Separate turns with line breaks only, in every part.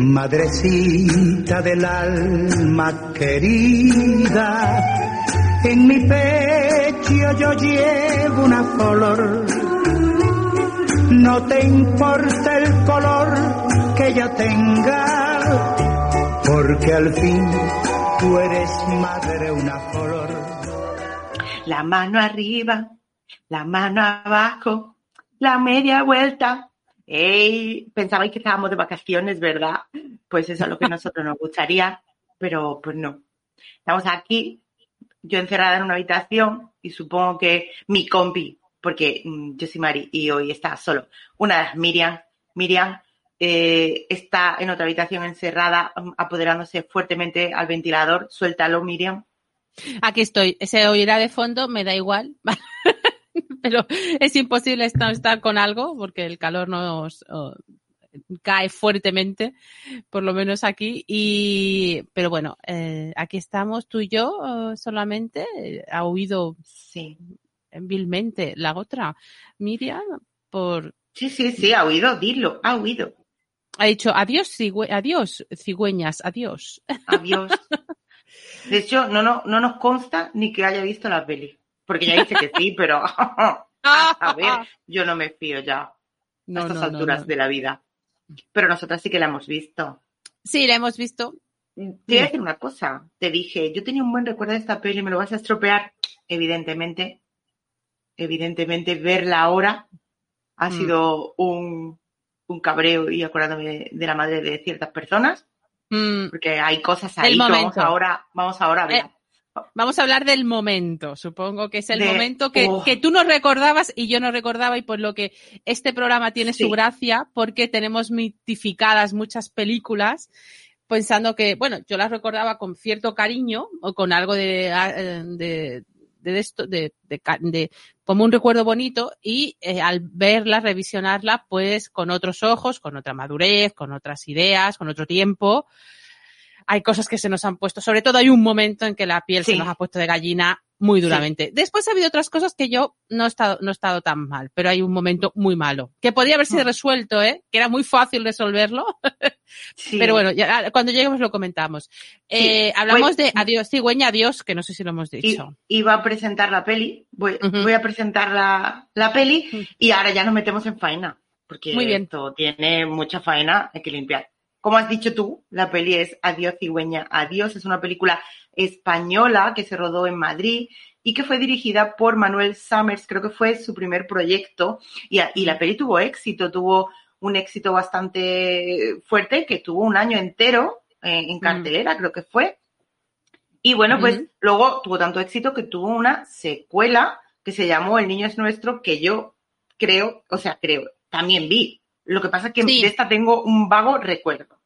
Madrecita del alma querida, en mi pecho yo llevo una flor. No te importa el color que yo tenga, porque al fin tú eres madre una flor.
La mano arriba, la mano abajo, la media vuelta. ¡Ey! Pensabais que estábamos de vacaciones, ¿verdad? Pues eso es lo que a nosotros nos gustaría, pero pues no. Estamos aquí, yo encerrada en una habitación y supongo que mi compi, porque mm, yo soy Mari y hoy está solo, una de las Miriam, Miriam, eh, está en otra habitación encerrada, mm, apoderándose fuertemente al ventilador. Suéltalo, Miriam.
Aquí estoy. Se oirá de fondo, me da igual. Pero es imposible estar, con algo porque el calor nos oh, cae fuertemente, por lo menos aquí. Y, pero bueno, eh, aquí estamos tú y yo oh, solamente. Ha huido
Sí.
vilmente la otra, Miriam, por
Sí, sí, sí, ha huido, dilo, ha huido.
ha dicho adiós, cigüe- adiós, cigüeñas, adiós.
Adiós. De hecho, no, no, no nos consta ni que haya visto la peli. Porque ya dice que sí, pero a ver, yo no me fío ya a estas
no,
alturas
no.
de la vida. Pero nosotras sí que la hemos visto.
Sí, la hemos visto.
Te voy a decir una cosa. Te dije, yo tenía un buen recuerdo de esta peli, me lo vas a estropear. Evidentemente, evidentemente, verla ahora ha
Mm.
sido un, un cabreo y acordándome de, de la madre de ciertas personas,
Mm,
porque hay cosas
El
ahí que vamos ahora, vamos ahora a ver.
Eh, Vamos a hablar del momento, supongo que es el
De-
momento que,
Oh.
que tú no recordabas y yo no recordaba y por lo que este programa tiene
Sí.
su gracia porque tenemos mitificadas muchas películas pensando que, bueno, yo las recordaba con cierto cariño o con algo de, ah, eh, de, de esto, de, de- como un recuerdo bonito y eh, al verla, revisionarla, pues con otros ojos, con otra madurez, con otras ideas, con otro tiempo, hay cosas que se nos han puesto, sobre todo hay un momento en que la piel
Sí.
se nos ha puesto de gallina muy duramente. Después ha habido otras cosas que yo no he estado, no he estado tan mal, pero hay un momento muy malo, que podría haber sido
Mm.
resuelto, ¿eh? que era muy fácil resolverlo,
Sí.
pero bueno, ya, cuando lleguemos lo comentamos. Eh, hablamos de Adiós, cigüeña, adiós, que no sé si lo hemos dicho.
iba a presentar la peli, voy, a presentar la, la peli y ahora ya nos metemos en faena, porque
Muy bien.
esto tiene mucha faena, hay que limpiar. Como has dicho tú, la peli es Adiós cigüeña, adiós, es una película española que se rodó en Madrid y que fue dirigida por Manuel Summers, creo que fue su primer proyecto y, y la peli tuvo éxito, tuvo un éxito bastante fuerte que tuvo un año entero eh, en cartelera, creo que fue. Y bueno, pues luego tuvo tanto éxito que tuvo una secuela que se llamó El niño es nuestro, que yo creo, o sea, creo, también vi. Lo que pasa es que
Sí.
de esta tengo un vago recuerdo.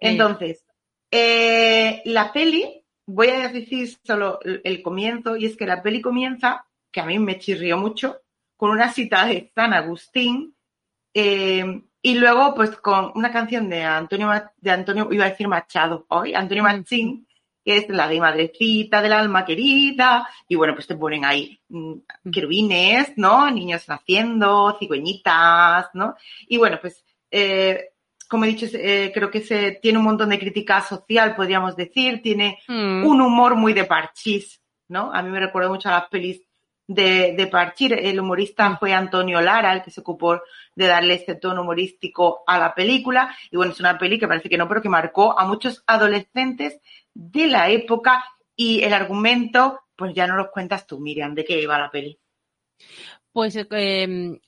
Entonces, eh, la peli, voy a decir solo el, comienzo, y es que la peli comienza, que a mí me chirrió mucho, con una cita de San Agustín, eh, y luego, pues, con una canción de Antonio, de Antonio, iba a decir Machado, hoy, Antonio Machín, que es la de Madrecita del alma querida, y bueno, pues te ponen ahí mm, querubines, ¿no? Niños naciendo, cigüeñitas, ¿no? Y bueno, pues, eh, como he dicho, eh, creo que se tiene un montón de crítica social, podríamos decir, tiene
Mm.
un humor muy de parchís, ¿no? A mí me recuerda mucho a las pelis de, de Parchís. El humorista fue Antonio Lara, el que se ocupó de darle este tono humorístico a la película. Y bueno, es una peli que parece que no, pero que marcó a muchos adolescentes de la época. Y el argumento, pues ya no los cuentas tú, Miriam, de qué iba la peli.
Pues eh,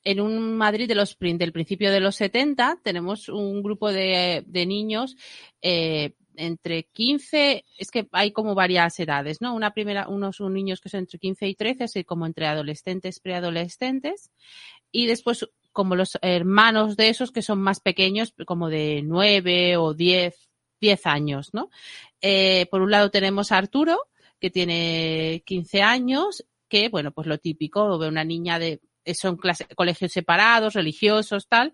en un Madrid de los, del principio de los 70 tenemos un grupo de, de niños eh, entre 15, es que hay como varias edades, ¿no? Una primera, unos niños que son entre 15 y 13, así como entre adolescentes, preadolescentes, y después como los hermanos de esos que son más pequeños, como de 9 o 10, 10 años, ¿no? Eh, por un lado tenemos a Arturo, que tiene 15 años, que, bueno, pues lo típico, ve una niña de, son clase, colegios separados, religiosos, tal,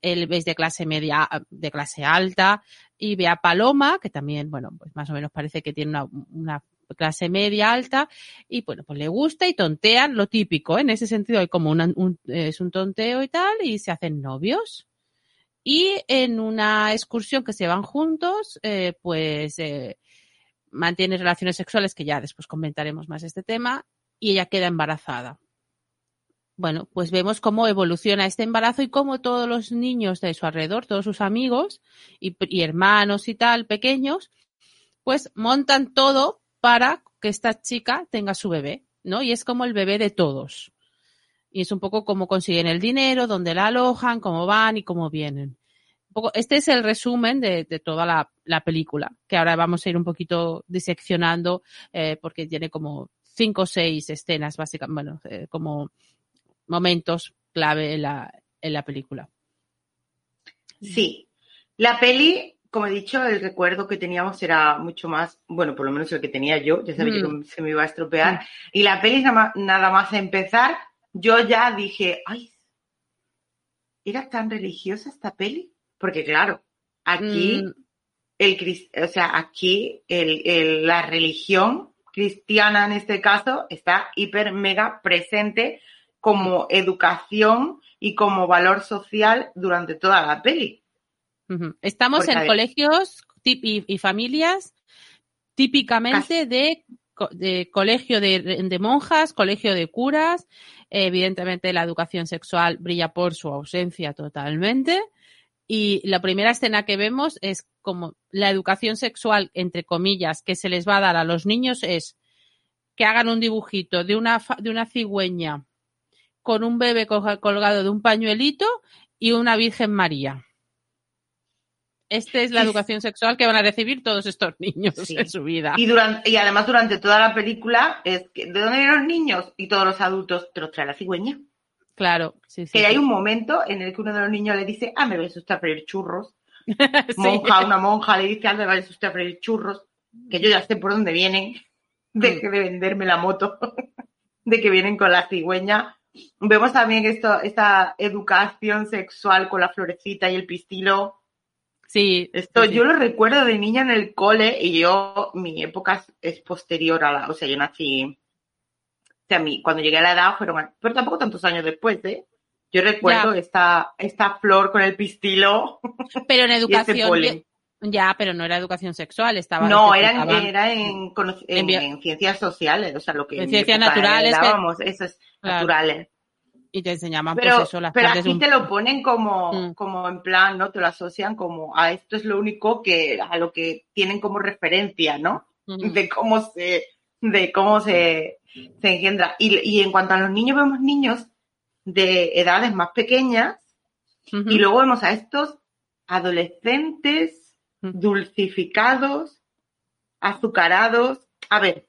él es de clase media, de clase alta, y ve a Paloma, que también, bueno, pues más o menos parece que tiene una, una clase media alta, y bueno, pues le gusta y tontean lo típico, ¿eh? en ese sentido hay como una, un, es un tonteo y tal, y se hacen novios. Y en una excursión que se van juntos, eh, pues eh, mantiene relaciones sexuales, que ya después comentaremos más este tema, y ella queda embarazada bueno, pues vemos cómo evoluciona este embarazo y cómo todos los niños de su alrededor, todos sus amigos y, y, hermanos y tal, pequeños, pues montan todo para que esta chica tenga su bebé, ¿no? Y es como el bebé de todos. Y es un poco cómo consiguen el dinero, dónde la alojan, cómo van y cómo vienen. Un poco, este es el resumen de, de toda la, la, película, que ahora vamos a ir un poquito diseccionando, eh, porque tiene como cinco o seis escenas, básicamente, bueno, eh, como momentos clave en la, en la película.
Sí, la peli, como he dicho, el recuerdo que teníamos era mucho más, bueno, por lo menos el que tenía yo, ya sabía mm. que se me iba a estropear, mm. y la peli nada más, nada más empezar, yo ya dije, ay, ¿era tan religiosa esta peli? Porque claro, aquí, mm. el, o sea, aquí el, el, la religión cristiana en este caso está hiper mega presente como educación y como valor social durante toda la peli.
Estamos Porque, en colegios y, y, familias típicamente de, de, colegio de, de, monjas, colegio de curas. Evidentemente la educación sexual brilla por su ausencia totalmente. Y la primera escena que vemos es como la educación sexual, entre comillas, que se les va a dar a los niños es que hagan un dibujito de una, de una cigüeña con un bebé colgado de un pañuelito y una Virgen María. Esta es la educación sexual que van a recibir todos estos niños sí. en su vida.
Y, durante, y además durante toda la película es que, ¿de dónde vienen los niños? Y todos los adultos te los trae la cigüeña.
Claro, sí, sí.
Que hay un momento en el que uno de los niños le dice, ah, me vais usted a freír churros. sí. Monja, una monja le dice, ah, me vais usted a freír churros. Que yo ya sé por dónde vienen. Deje de venderme la moto. de que vienen con la cigüeña Vemos también esto, esta educación sexual con la florecita y el pistilo.
Sí.
Esto
sí,
yo lo recuerdo de niña en el cole y yo, mi época es posterior a la, o sea, yo nací, o sea, mi, cuando llegué a la edad fueron, pero tampoco tantos años después, ¿eh? Yo recuerdo esta, esta flor con el pistilo.
Pero en educación, ya, pero no era educación sexual, estaba.
No, era, en, era en, en, en, ciencias sociales, o sea, lo que.
En ciencias naturales.
Dábamos, que... esas claro. naturales.
Y te enseñaban,
pero,
pues eso, las
Pero aquí un... te lo ponen como, mm. como en plan, ¿no? Te lo asocian como a esto es lo único que, a lo que tienen como referencia, ¿no? Mm. De cómo se, de cómo se, se engendra. Y, y en cuanto a los niños, vemos niños de edades más pequeñas y luego vemos a estos adolescentes dulcificados, azucarados. A ver,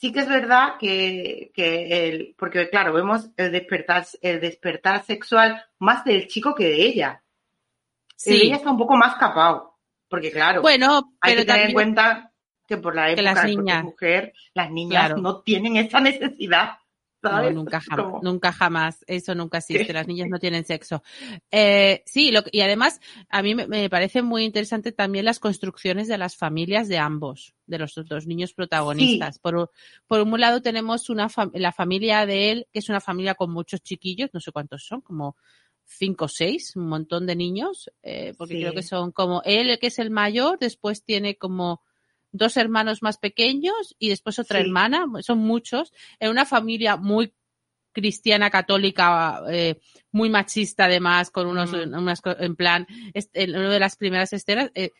sí que es verdad que, que el, porque claro, vemos el despertar, el despertar sexual más del chico que de ella. Sí. El de ella está un poco más capado, porque claro,
bueno,
hay que tener
también...
en cuenta que por la época
las
de mujer, las niñas claro. no tienen esa necesidad.
No, nunca, jamás, nunca jamás. Eso nunca existe. ¿Qué? Las niñas no tienen sexo. Eh, sí, lo, y además a mí me, me, parece muy interesante también las construcciones de las familias de ambos, de los dos niños protagonistas. Sí. Por, por, un lado tenemos una la familia de él, que es una familia con muchos chiquillos, no sé cuántos son, como cinco o seis, un montón de niños, eh, porque sí. creo que son como él, que es el mayor, después tiene como dos hermanos más pequeños y después otra sí. hermana, son muchos, en una familia muy cristiana católica eh, muy machista además con unos mm. unas en plan en una de las primeras escenas eh,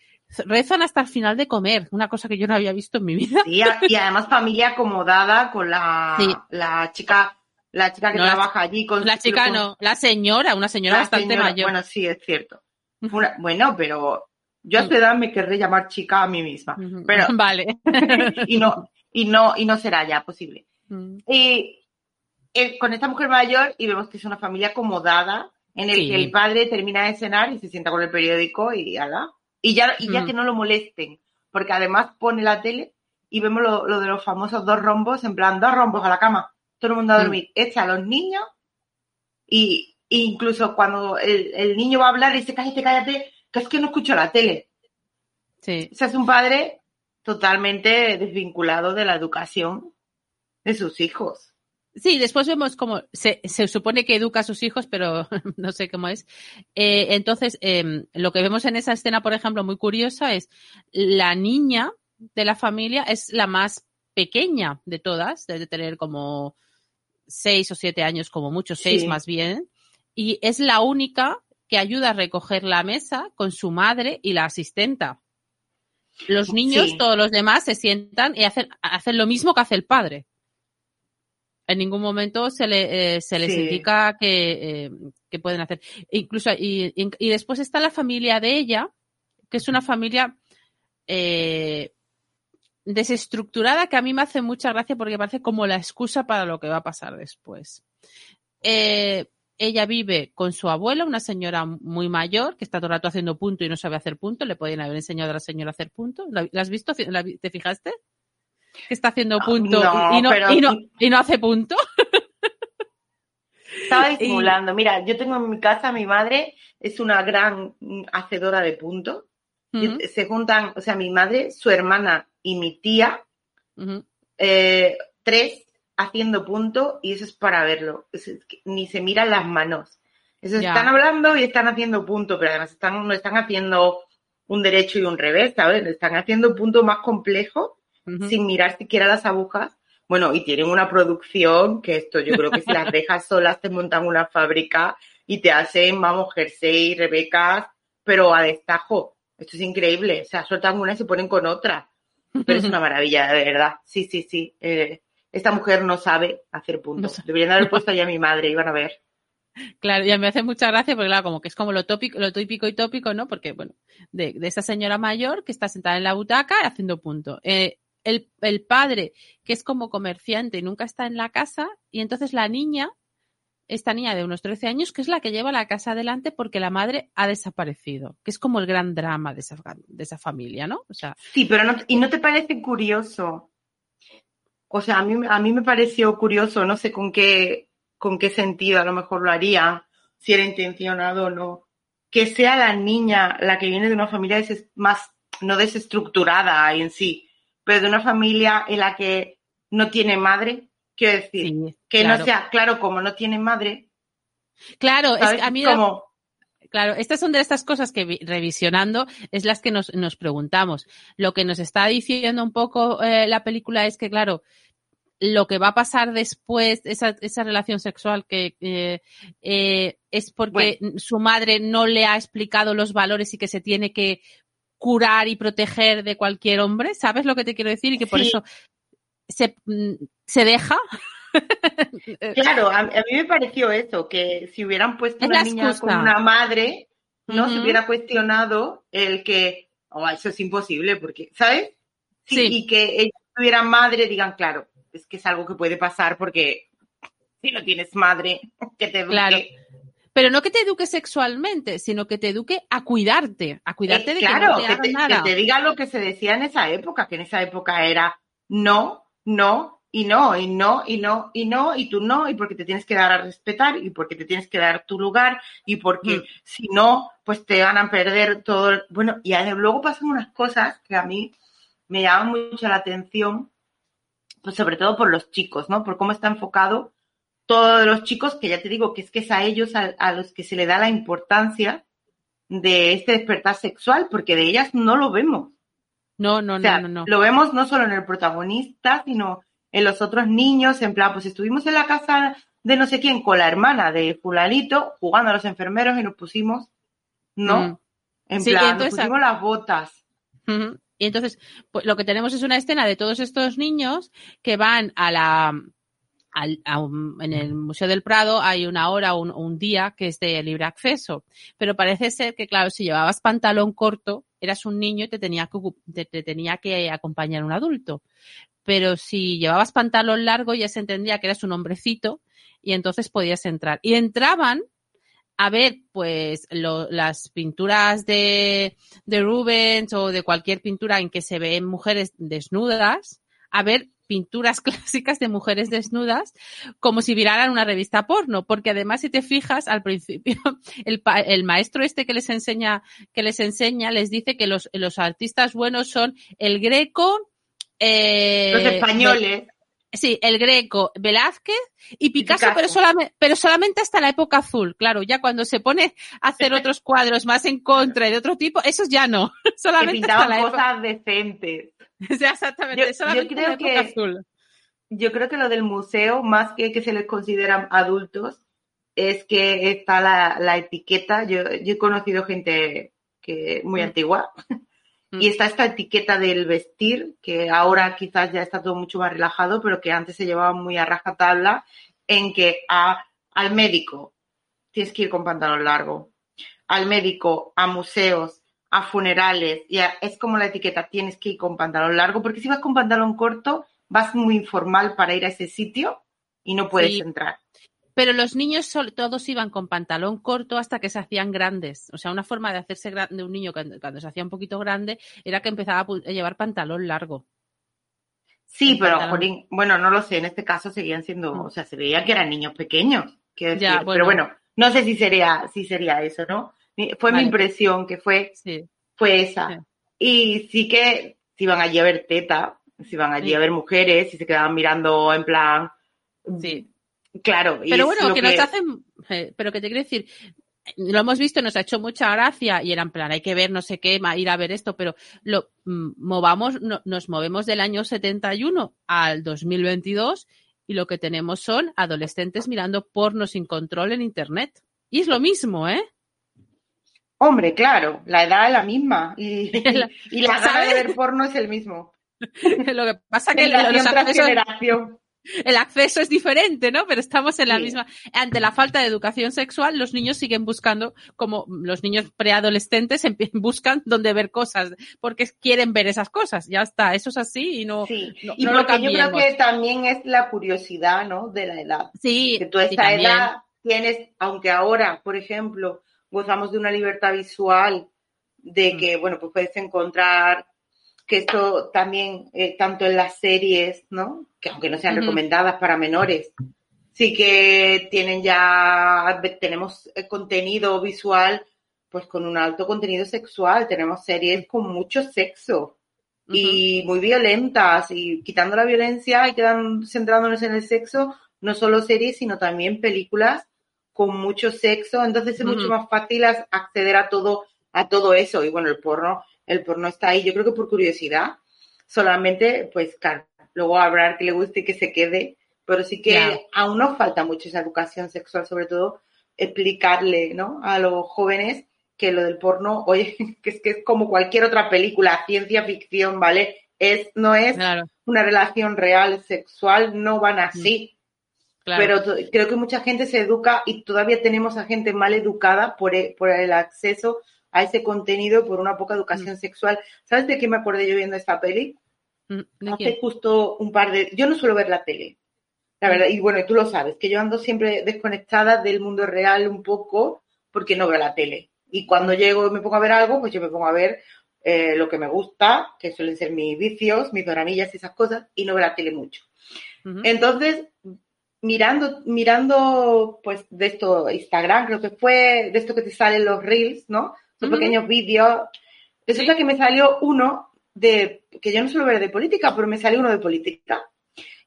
rezan hasta el final de comer una cosa que yo no había visto en mi vida
sí, y además familia acomodada con la sí. la chica la chica que no, trabaja
la,
allí con
la chica
con,
no la señora una señora bastante
señora,
mayor
bueno sí es cierto una, bueno pero Yo a su edad me querré llamar chica a mí misma, pero
vale.
y no y no y no será ya posible.
Mm.
Y eh, con esta mujer mayor y vemos que es una familia acomodada en el
Sí.
que el padre termina de cenar y se sienta con el periódico y ala. Y ya, y ya
Mm.
que no lo molesten, porque además pone la tele y vemos lo, lo de los famosos dos rombos, en plan, dos rombos a la cama, todo el mundo a
Mm.
dormir, echa a los niños y, e incluso cuando el, el niño va a hablar y dice, cállate, cállate, que es que no escucho la tele.
Sí.
O sea, es un padre totalmente desvinculado de la educación de sus hijos.
Sí, después vemos cómo se, se supone que educa a sus hijos, pero no sé cómo es. Eh, entonces, eh, lo que vemos en esa escena, por ejemplo, muy curiosa, es la niña de la familia es la más pequeña de todas, debe tener como seis o siete años, como mucho, seis
Sí.
más bien, y es la única que ayuda a recoger la mesa con su madre y la asistenta. Los niños,
Sí.
todos los demás, se sientan y hacen, hacen lo mismo que hace el padre. En ningún momento se, le, eh, se les
Sí.
indica que, eh, que pueden hacer. Incluso, y, y- y después está la familia de ella, que es una familia eh, desestructurada que a mí me hace mucha gracia porque parece como la excusa para lo que va a pasar después. Eh, ella vive con su abuela, una señora muy mayor, que está todo el rato haciendo punto y no sabe hacer punto. Le podían haber enseñado a la señora a hacer punto. ¿La, has visto? ¿La vi- ¿Te fijaste? Que está haciendo punto
No,
y, no,
pero-
y, no, y no hace punto.
Estaba disimulando. Mira, yo tengo en mi casa, mi madre es una gran hacedora de puntos. Y
Ujú,
Se juntan, o sea, mi madre, su hermana y mi tía, eh, tres haciendo punto y eso es para verlo. Es ni se miran las manos. Eso están hablando y están haciendo punto, pero además están, no están haciendo un derecho y un revés, ¿sabes? Están haciendo punto más complejo sin mirar siquiera las agujas. Bueno, y tienen una producción que esto yo creo que si las dejas solas te montan una fábrica y te hacen, vamos, jersey, rebecas, pero a destajo. Esto es increíble. O sea, sueltan una y se ponen con otra. Pero es una maravilla, de verdad. Sí, sí, sí. Eh, esta mujer no sabe hacer
No
puntos.
sabe.
Deberían de haber puesto ya a mi madre, iban a ver.
Claro, ya me hace mucha gracia porque, claro, como que es como lo tópico, lo típico y tópico, ¿no? Porque, bueno, de, de esa señora mayor que está sentada en la butaca haciendo punto. Eh, el, el padre, que es como comerciante y nunca está en la casa, y entonces la niña, esta niña de unos 13 años, que es la que lleva la casa adelante porque la madre ha desaparecido, que es como el gran drama de esa, de esa familia, ¿no? O sea,
Sí, pero no, ¿y no te parece curioso? O sea, a mí, a mí me pareció curioso, no sé con qué, con qué sentido a lo mejor lo haría, si era intencionado o no, que sea la niña la que viene de una familia más, no desestructurada en sí, pero de una familia en la que no tiene madre, quiero decir,
sí,
que
claro.
no sea, claro, como no tiene madre,
Claro, es
¿sabes?
que a mí
como,
Claro, estas son de estas cosas que vi- revisionando es las que nos, nos preguntamos. Lo que nos está diciendo un poco eh, la película es que, claro, lo que va a pasar después, esa, esa relación sexual que eh, eh, es porque su madre no le ha explicado los valores y que se tiene que curar y proteger de cualquier hombre, ¿sabes lo que te quiero decir? Y que por
Sí.
eso se, mm, se deja.
Claro, a, a mí me pareció eso, que si hubieran puesto
Es
una niña
excusa.
con una madre, no se hubiera cuestionado el que, oh, eso es imposible, porque, ¿sabes? Sí,
Sí.
Y que ella tuviera madre, digan, claro, es que es algo que puede pasar porque si no tienes madre, que te eduque.
Claro. Pero no que te eduque sexualmente, sino que te eduque a cuidarte, a cuidarte
Eh,
de
claro,
que no te
que
hagan
te,
nada.
que te diga lo que se decía en esa época, que en esa época era no, no, y no, y no, y no, y no, y tú no, y porque te tienes que dar a respetar, y porque te tienes que dar tu lugar, y porque
Mm.
si no, pues te van a perder todo. el- Bueno, y luego pasan unas cosas que a mí me llaman mucho la atención, pues sobre todo por los chicos, ¿no? Por cómo está enfocado todos los chicos, que ya te digo que es que es a ellos a, a los que se le da la importancia de este despertar sexual, porque de ellas no lo vemos.
No, no,
O sea,
no, no, no.
lo vemos no solo en el protagonista, sino en los otros niños, en plan, pues estuvimos en la casa de no sé quién con la hermana de fulanito, jugando a los enfermeros y nos pusimos, ¿no?
Mm.
En
Sí,
plan, nos pusimos las botas.
Ujú. Y entonces, pues lo que tenemos es una escena de todos estos niños que van a la a un- en el Museo del Prado hay una hora o un, un día que es de libre acceso, pero parece ser que, claro, si llevabas pantalón corto, eras un niño y te tenía que, te, te tenía que acompañar un adulto. Pero si llevabas pantalón largo ya se entendía que eras un hombrecito y entonces podías entrar. Y entraban a ver, pues, lo- las pinturas de, de Rubens o de cualquier pintura en que se ven mujeres desnudas, a ver pinturas clásicas de mujeres desnudas como si miraran una revista porno, porque además si te fijas al principio el, el maestro este que les enseña que les enseña les dice que los, los artistas buenos son el Greco eh,
Los españoles.
Sí, el Greco, Velázquez y Picasso,
Picasso.
Pero, solamente, pero solamente hasta la época azul. Claro, ya cuando se pone a hacer otros cuadros más en contra y de otro tipo, esos ya no.
que
Solamente hasta
pintaban
la época.
cosas decentes.
O sea, exactamente,
Yo- yo
solamente
creo
la época
que-
azul.
Yo creo que lo del museo, más que que se les consideran adultos, es que está la, la etiqueta. Yo, yo he conocido gente que muy
Mm.
antigua
Mm.
y está esta etiqueta del vestir, que ahora quizás ya está todo mucho más relajado, pero que antes se llevaba muy a rajatabla, en que a, al médico tienes que ir con pantalón largo, al médico, a museos, a funerales, y a- es como la etiqueta, tienes que ir con pantalón largo, porque si vas con pantalón corto, vas muy informal para ir a ese sitio y no puedes
Sí.
entrar.
Pero los niños todos iban con pantalón corto hasta que se hacían grandes. O sea, una forma de hacerse gran- de un niño cuando, cuando se hacía un poquito grande era que empezaba a, llevar pantalón largo.
Sí,
El
pero,
pantalón.
jolín, bueno, no lo sé, en este caso seguían siendo,
Mm.
o sea, se veía que eran niños pequeños, decir,
Ya,
pero
bueno.
bueno, no sé si sería, si sería eso, ¿no? Fue mi impresión que fue,
Sí.
fue esa.
Sí.
Y sí que si iban allí a ver teta, si iban allí
Sí.
a ver mujeres, si se quedaban mirando en plan,
Sí.
Claro. y
Pero
es
bueno,
lo
que, nos hacen, eh, pero que te quiero decir, lo hemos visto, nos ha hecho mucha gracia y era en plan, hay que ver no sé qué, ir a ver esto, pero lo mm, movamos, no- nos movemos del año 71 al 2022 y lo que tenemos son adolescentes mirando porno sin control en internet. Y es lo mismo, ¿eh?
Hombre, claro, la edad es la misma y,
La-
y la de ver porno es el mismo.
lo que pasa que
Generación
los
generación.
el acceso es diferente, ¿no? Pero estamos en la
Sí.
misma. Ante la falta de educación sexual, los niños siguen buscando, como los niños preadolescentes buscan donde ver cosas, porque quieren ver esas cosas. Ya está, eso es así y no.
Sí,
no-
y
no lo
porque yo creo que también es la curiosidad, ¿no? De la edad.
Sí,
que tú a esta edad tienes, aunque ahora, por ejemplo, gozamos de una libertad visual, de
Mm.
que, bueno, pues puedes encontrar que esto también, eh, tanto en las series, ¿no? Que aunque no sean recomendadas para menores, sí que tienen ya, tenemos eh, contenido visual, pues con un alto contenido sexual, tenemos series con mucho sexo y muy violentas. Y quitando la violencia y quedan centrándonos en el sexo, no solo series, sino también películas con mucho sexo, entonces es mucho más fácil acceder a todo, a todo eso. Y bueno, el porno, el porno está ahí, yo creo que por curiosidad, solamente, pues claro, luego habrá que le guste y que se quede, pero sí que
Ya.
aún nos falta mucho esa educación sexual, sobre todo explicarle, ¿no? A los jóvenes que lo del porno, oye, que es que es como cualquier otra película, ciencia ficción, ¿vale? Es, no es
Claro,
una relación real sexual, no van así.
claro.
Pero creo que mucha gente se educa y todavía tenemos a gente mal educada por e- por el acceso a ese contenido por una poca educación sexual. ¿Sabes de qué me acordé yo viendo esta peli?
Mm, ¿de
Hace
quién?
justo un par de... Yo no suelo ver la tele, la verdad, y bueno, tú lo sabes, que yo ando siempre desconectada del mundo real un poco porque no veo la tele. Y cuando llego y me pongo a ver algo, pues yo me pongo a ver eh, lo que me gusta, que suelen ser mis vicios, mis doramillas y esas cosas, y no veo la tele mucho. Entonces, mirando, mirando, pues, de esto, Instagram, creo que fue, de esto que te salen los reels, ¿no? Son pequeños vídeos. Resulta
Sí.
que me salió uno de, que yo no suelo ver de política, pero me salió uno de política.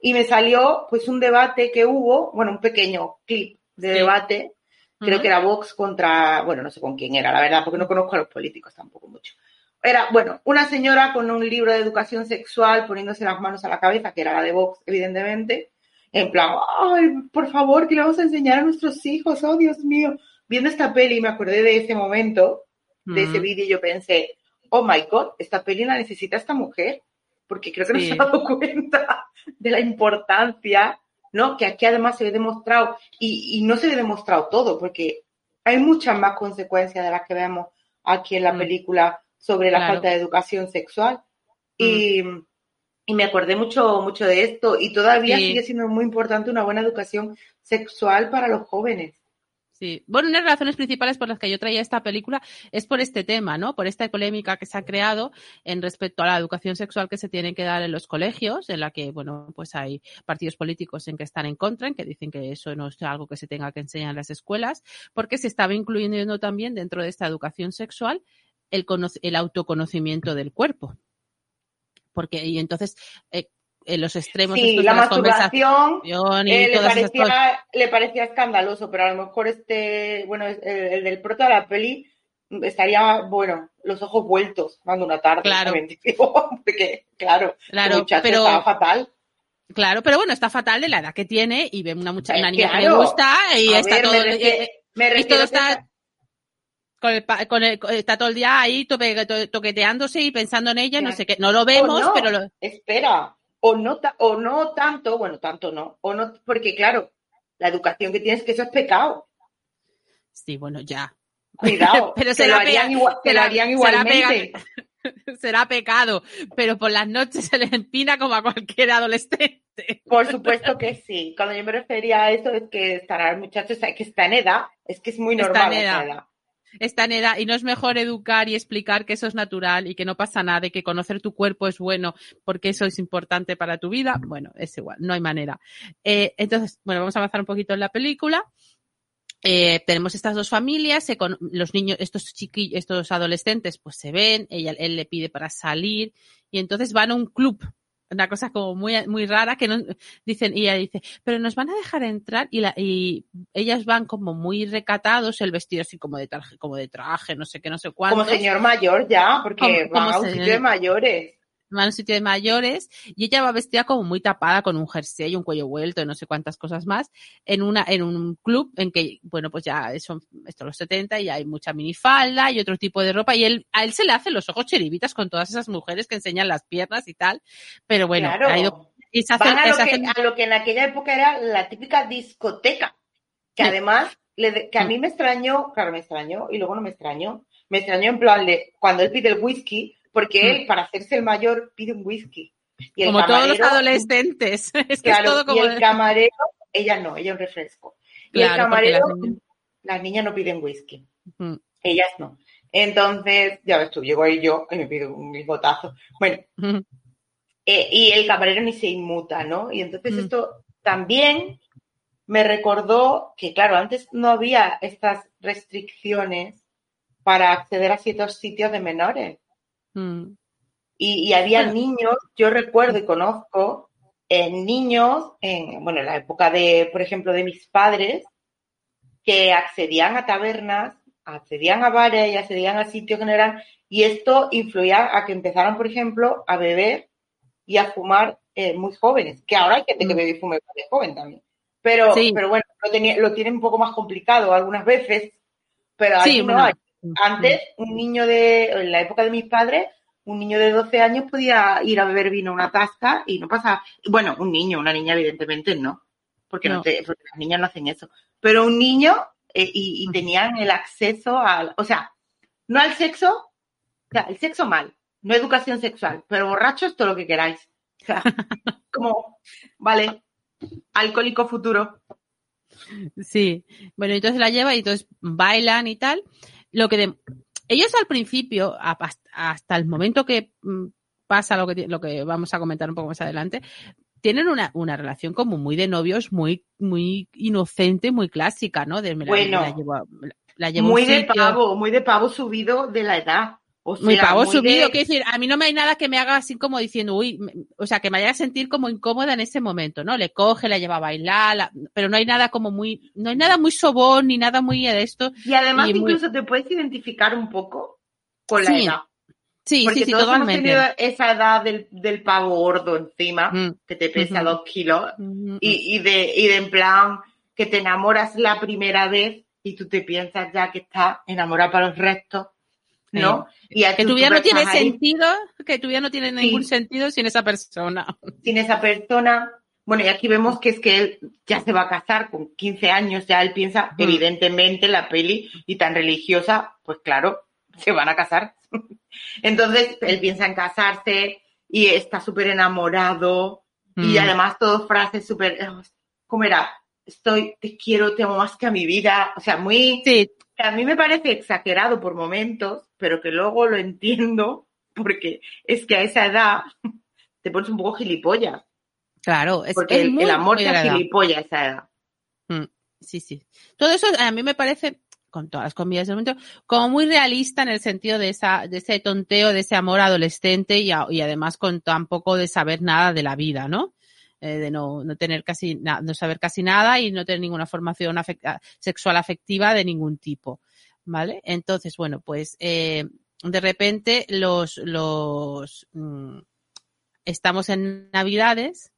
Y me salió, pues, un debate que hubo, bueno, un pequeño clip de
Sí.
debate, creo que era Vox contra, bueno, no sé con quién era, la verdad, porque no conozco a los políticos tampoco mucho. Era, bueno, una señora con un libro de educación sexual poniéndose las manos a la cabeza, que era la de Vox, evidentemente, en plan, ay, por favor, que le vamos a enseñar a nuestros hijos, oh, Dios mío. Viendo esta peli me acordé de ese momento, de ese vídeo, y yo pensé, oh my God, esta peli la necesita esta mujer, porque creo que no
Sí.
se ha dado cuenta de la importancia, ¿no? Que aquí además se ve demostrado, y, y no se ve demostrado todo, porque hay muchas más consecuencias de las que vemos aquí en la
Mm.
película sobre la
Claro.
falta de educación sexual. Y, y me acordé mucho, mucho de esto. Y todavía
Sí.
sigue siendo muy importante una buena educación sexual para los jóvenes.
Sí. Bueno, una de las razones principales por las que yo traía esta película es por este tema, ¿no? Por esta polémica que se ha creado en respecto a la educación sexual que se tiene que dar en los colegios, en la que, bueno, pues hay partidos políticos en que están en contra, en que dicen que eso no es algo que se tenga que enseñar en las escuelas, porque se estaba incluyendo también dentro de esta educación sexual el, cono- el autoconocimiento del cuerpo. Porque, y entonces, eh, en los extremos
Sí, la masturbación eh, le, parecía, le parecía escandaloso, pero a lo mejor este, bueno, el, el del prota de la peli estaría, bueno, los ojos vueltos, mando una tarde.
Claro.
porque, claro,
Claro,
muchacho
pero-
estaba fatal.
Claro, pero bueno, está fatal de la edad que tiene y ve una, mucha,
Eh,
una niña que le gusta y
A
está
ver,
todo,
me refiero-
eh, y todo está
esa-
con el, con el- con- está todo el día ahí toqueteándose y pensando en ella, no sé qué. No lo vemos,
O no,
pero lo-
Espera, o no, o no tanto, bueno, tanto no, o no, porque claro, la educación que tienes que eso es pecado.
sí, bueno, ya.
Cuidado,
Pero se
lo
la
harían,
pega-
igual-
se
lo
la-
harían igualmente.
Será pecado, pero por las noches se le empina como a cualquier adolescente.
Por supuesto que sí. Cuando yo me refería a eso es que estará el muchacho, o sea, que está en edad, es que es muy
Está
normal
en
esa
edad. Está en edad y no es mejor educar y explicar que eso es natural y que no pasa nada y que conocer tu cuerpo es bueno porque eso es importante para tu vida. Bueno, es igual, no hay manera. Eh, entonces, bueno, vamos a avanzar un poquito en la película. Eh, tenemos estas dos familias, los niños, estos chiquillos, estos adolescentes, pues se ven, ella, él le pide para salir y entonces van a un club. Una cosa como muy, muy rara que no, dicen, y ella dice, pero nos van a dejar entrar y, la, y ellas van como muy recatados, el vestido así como de traje, como de traje, no sé qué, no sé cuánto.
Como señor mayor ya, porque
Como-
van
como
a un
señor-
sitio de mayores.
Van a un sitio de mayores y ella va vestida como muy tapada con un jersey, un cuello vuelto y no sé cuántas cosas más en una en un club en que bueno pues ya son estos los 70 y hay mucha minifalda y otro tipo de ropa y él a él se le hacen los ojos cheribitas con todas esas mujeres que enseñan las piernas y tal pero bueno
claro.
ha ido y se hacen,
Van a lo,
se
que,
hacen-
a lo que en aquella época era la típica discoteca, que
Sí.
además, le que a mí me extrañó, claro, me extrañó, y luego no me extrañó, me extrañó en plan de cuando él pide el whisky, porque
Mm.
él, para hacerse el mayor, pide un whisky. Y el
como todos los adolescentes es que
Claro,
es todo como
y el camarero, ella no, ella un refresco. Y
Claro,
el camarero,
las niñas-
las niñas no piden whisky,
Mm.
ellas no. Entonces, ya ves tú, llego ahí yo y me pido un bigotazo. Bueno, eh, y el camarero ni se inmuta, ¿no? Y entonces
Mm.
esto también me recordó que, claro, antes no había estas restricciones para acceder a ciertos sitios de menores.
Mm.
Y, y había
Bueno.
niños, yo recuerdo y conozco eh, niños, en, bueno, en la época de, por ejemplo, de mis padres, que accedían a tabernas, accedían a bares y accedían a sitios que no eran, y esto influía a que empezaran, por ejemplo, a beber y a fumar eh, muy jóvenes, que ahora hay gente que
Mm.
bebe y fume de joven también. Pero,
Sí.
pero bueno, lo, tenía, lo tienen un poco más complicado algunas veces, pero aquí
Sí,
no
bueno.
hay. Antes, un niño de, en la época de mis padres, un niño de 12 años podía ir a beber vino a una tasca y no pasa. Bueno, un niño, una niña, evidentemente no, porque, no.
No.
te- porque las niñas no hacen eso. Pero un niño eh, y, y tenían el acceso al. O sea, no al sexo, o sea, el sexo mal, no educación sexual, pero borrachos todo lo que queráis. O sea, como, vale, alcohólico futuro.
Sí, bueno, entonces la lleva y entonces bailan y tal. Lo que de- ellos al principio, hasta, el momento que mm, pasa lo que, lo que vamos a comentar un poco más adelante, tienen una, una relación como muy de novios, muy, muy inocente, muy clásica, ¿no? De, me la-
Bueno.
la llevo la
Muy de pavo, muy de pavo subido de la edad. O
Muy
sea,
pavo
muy
subido,
de-
quiero decir, a mí no me hay nada que me haga así como diciendo, uy, o sea, que me haga sentir como incómoda en ese momento, ¿no? Le coge, la lleva a bailar, la- pero no hay nada como muy, no hay nada muy sobón ni nada muy de esto.
Y además
y muy-
incluso te puedes identificar un poco con la
Sí,
edad.
Sí,
Porque
sí, sí,
todos hemos
totalmente.
tenido esa edad del, del pavo gordo encima,
Mm,
que te pesa dos kilos,
mm,
y, y de, y de en plan que te enamoras la primera vez y tú te piensas ya que estás enamorada para los restos, ¿no? Y
que tu vida no tiene
ahí
sentido, que tu vida no tiene ningún sentido sin esa persona.
sin esa persona. Bueno, y aquí vemos que es que él ya se va a casar con 15 años, ya él piensa,
Mm.
evidentemente, la peli y tan religiosa, pues claro, se van a casar. Entonces, él piensa en casarse y está súper enamorado y
Mm.
además todo frases súper, ¿cómo era? Estoy, te quiero, te amo más que a mi vida. O sea, muy,
Sí,
a mí me parece exagerado por momentos, pero que luego lo entiendo porque es que a esa edad te pones un poco gilipollas.
claro. Es,
Porque
es
el,
muy,
el amor te gilipollas a esa edad.
Mm, Sí, sí. Todo eso a mí me parece, con todas las comidas del momento, como muy realista en el sentido de esa, de ese tonteo, de ese amor adolescente y, a- y además con tan poco de saber nada de la vida, ¿no? Eh, de no, no tener casi na- no saber casi nada y no tener ninguna formación afec- sexual afectiva de ningún tipo. ¿Vale? Entonces, bueno, pues eh, de repente los, los mm, estamos en Navidades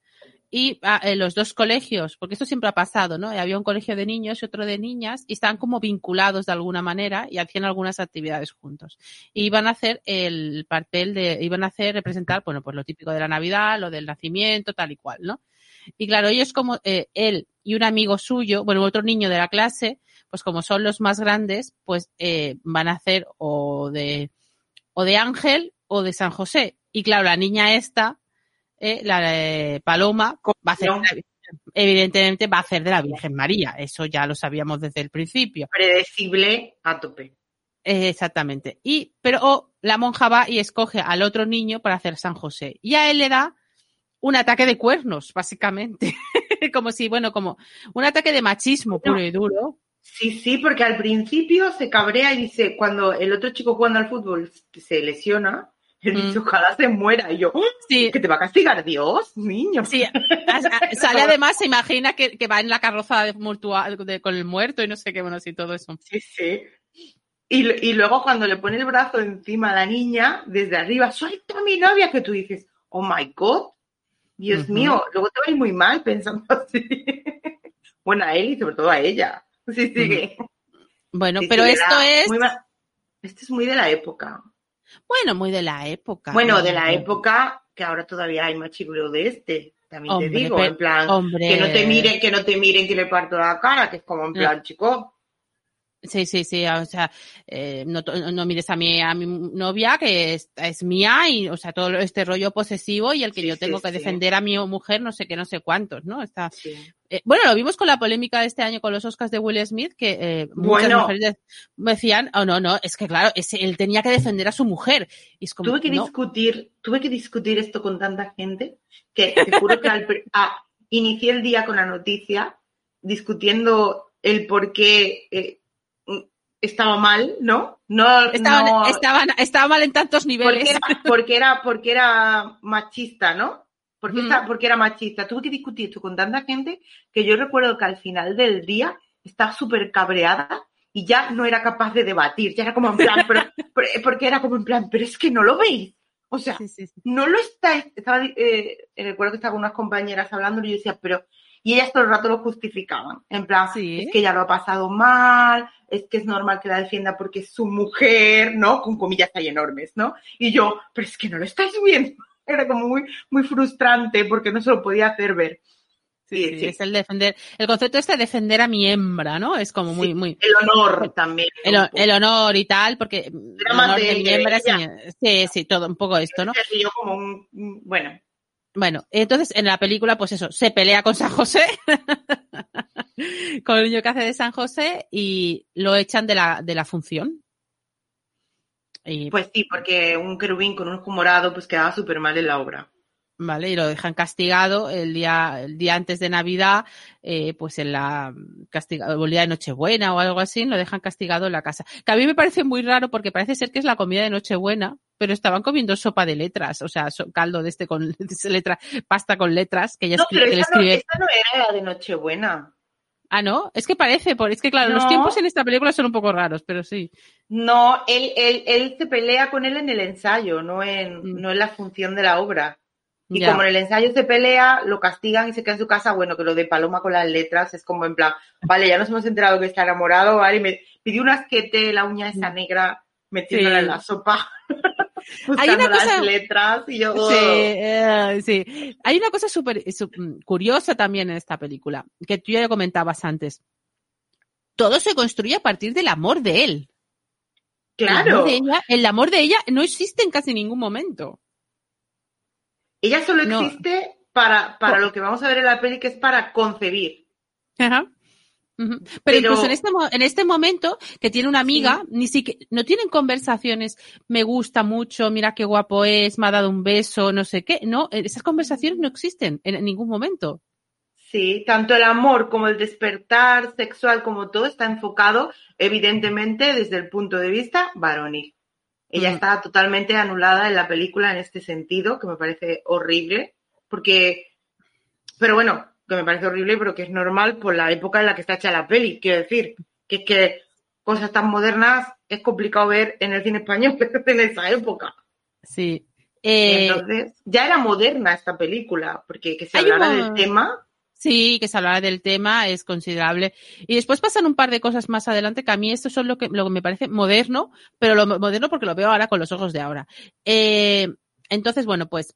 y ah, los dos colegios, porque esto siempre ha pasado, ¿no? Había un colegio de niños y otro de niñas y estaban como vinculados de alguna manera y hacían algunas actividades juntos. Y iban a hacer el papel de, iban a hacer, representar, bueno, pues lo típico de la Navidad, lo del nacimiento, tal y cual, ¿no? Y claro, ellos como eh, él y un amigo suyo, bueno, otro niño de la clase, pues como son los más grandes, pues eh, van a hacer o de, o de Ángel o de San José. Y claro, la niña esta, eh, la eh, Paloma, va a hacer,
No.
evidentemente va a hacer de la Virgen María. Eso ya lo sabíamos desde el principio.
Predecible a tope.
Eh, exactamente. Y, pero o la monja va y escoge al otro niño para hacer San José. Y a él le da un ataque de cuernos, básicamente. como si, bueno, como un ataque de machismo puro y duro.
Sí, sí, porque al principio se cabrea y dice, cuando el otro chico jugando al fútbol se lesiona, él
Mm.
dice, ojalá se muera. Y yo, "¡Oh!
Sí,
que te va a castigar Dios, niño.
Sí, sale además, se imagina que, que va en la carroza de de- con el muerto y no sé qué, bueno, sí, todo eso.
Sí, sí. Y, y luego cuando le pone el brazo encima a la niña, desde arriba, suelta a mi novia, que tú dices, oh my God, Dios mío, luego te va a ir muy mal pensando así. bueno, a él y sobre todo a ella. Sí, sí, que-
Bueno,
sí,
pero
sí,
esto es,
Esto es muy de la época.
Bueno, muy de la época.
Bueno,
¿no?
de la época que ahora todavía hay machibuleo de este. También
Hombre,
te digo, en plan,
Hombre,
que no te miren, que no te miren, que le parto la cara, que es como en plan, chico.
Sí, sí, sí, o sea, eh, no, no mires a mi, a mi novia que es, es mía y, o sea, todo este rollo posesivo y el que
Sí,
yo tengo
sí,
que
sí.
defender a mi mujer no sé qué, no sé cuántos, ¿no? Está. Eh, bueno, lo vimos con la polémica de este año con los Oscars de Will Smith, que eh, muchas
Bueno.
mujeres de- decían, oh no, no, es que claro, es- él tenía que defender a su mujer. Y es como,
Tuve que
no,
discutir, tuve que discutir esto con tanta gente que te juro que al a- inicié el día con la noticia discutiendo el por qué eh, estaba mal, ¿no? No,
estaban,
no-
estaban, estaba mal en tantos
porque
niveles.
era, porque era, porque era machista, ¿no? Porque, esta- porque era machista. Tuve que discutir esto con tanta gente que yo recuerdo que al final del día estaba súper cabreada y ya no era capaz de debatir. Ya era como en plan, pero, pero- porque era como en plan, pero es que no lo veis. O sea,
Sí, sí, sí.
no lo estáis. Estaba, eh, recuerdo que estaba con unas compañeras hablando y yo decía, pero. Y ellas todo el rato lo justificaban. En plan,
Sí.
es que ella lo ha pasado mal, es que es normal que la defienda porque es su mujer, ¿no? Con comillas ahí enormes, ¿no? Y yo, pero es que no lo estáis viendo. Era como muy, muy frustrante porque no se lo podía hacer ver.
Sí,
Sí.
Es el defender, el concepto este de defender a mi hembra, ¿no? Es como muy,
Sí,
muy,
El honor también.
el, honor y tal, porque el honor
de
de mi hembra, sí, sí, todo, un poco esto, ¿no?
Yo como un- bueno,
Bueno, entonces en la película, pues eso, se pelea con San José, con el niño que hace de San José y lo echan de la, de la función. Y,
pues sí, porque un querubín con un morado pues quedaba súper mal en la obra.
Vale, y lo dejan castigado el día, el día antes de Navidad, eh, pues en la castiga, el día de Nochebuena o algo así, lo dejan castigado en la casa. Que a mí me parece muy raro porque parece ser que es la comida de Nochebuena, pero estaban comiendo sopa de letras, o sea, so- caldo de este con letra, pasta con letras, que ella
No, pero
que le
esa no, esa no era la de Nochebuena.
Ah, ¿no? Es que parece, por, es que claro, los tiempos en esta película son un poco raros, pero sí.
No, él, él, él se pelea con él en el ensayo, no en,
Mm.
no en la función de la obra. Y como en el ensayo se pelea, lo castigan y se queda en su casa, bueno, que lo de Paloma con las letras es como en plan, vale, ya nos hemos enterado que está enamorado, vale, y me pidió un asquete, la uña esa negra, metiéndola
Sí.
en la sopa,
Hay una
las
cosa-
letras, y yo,
Sí, eh, sí. Hay una cosa súper mm, curiosa también en esta película, que tú ya comentabas antes. Todo se construye a partir del amor de él.
Claro.
El amor, de ella, el amor de ella no existe en casi ningún momento.
Ella solo
No.
existe para, para lo que vamos a ver en la peli, que es para concebir.
Ajá. Pero,
Pero-
incluso en este, en este momento que tiene una amiga, ni siquiera, no tienen conversaciones, me gusta mucho, mira qué guapo es, me ha dado un beso, no sé qué. No, esas conversaciones no existen en ningún momento.
Sí, tanto el amor como el despertar sexual, como todo, está enfocado, evidentemente, desde el punto de vista varonil. Ella
Mm.
está totalmente anulada en la película en este sentido, que me parece horrible, porque, pero bueno, que me parece horrible, pero que es normal por la época en la que está hecha la peli. Quiero decir, que es que cosas tan modernas es complicado ver en el cine español en esa época.
Sí. Eh,
Entonces, ya era moderna esta película, porque que se hablara
mo-
del tema,
Sí, que se hablara del tema es considerable. Y después pasan un par de cosas más adelante que a mí esto son lo que, lo que me parece moderno, pero lo mo- moderno porque lo veo ahora con los ojos de ahora. Eh, entonces, bueno, pues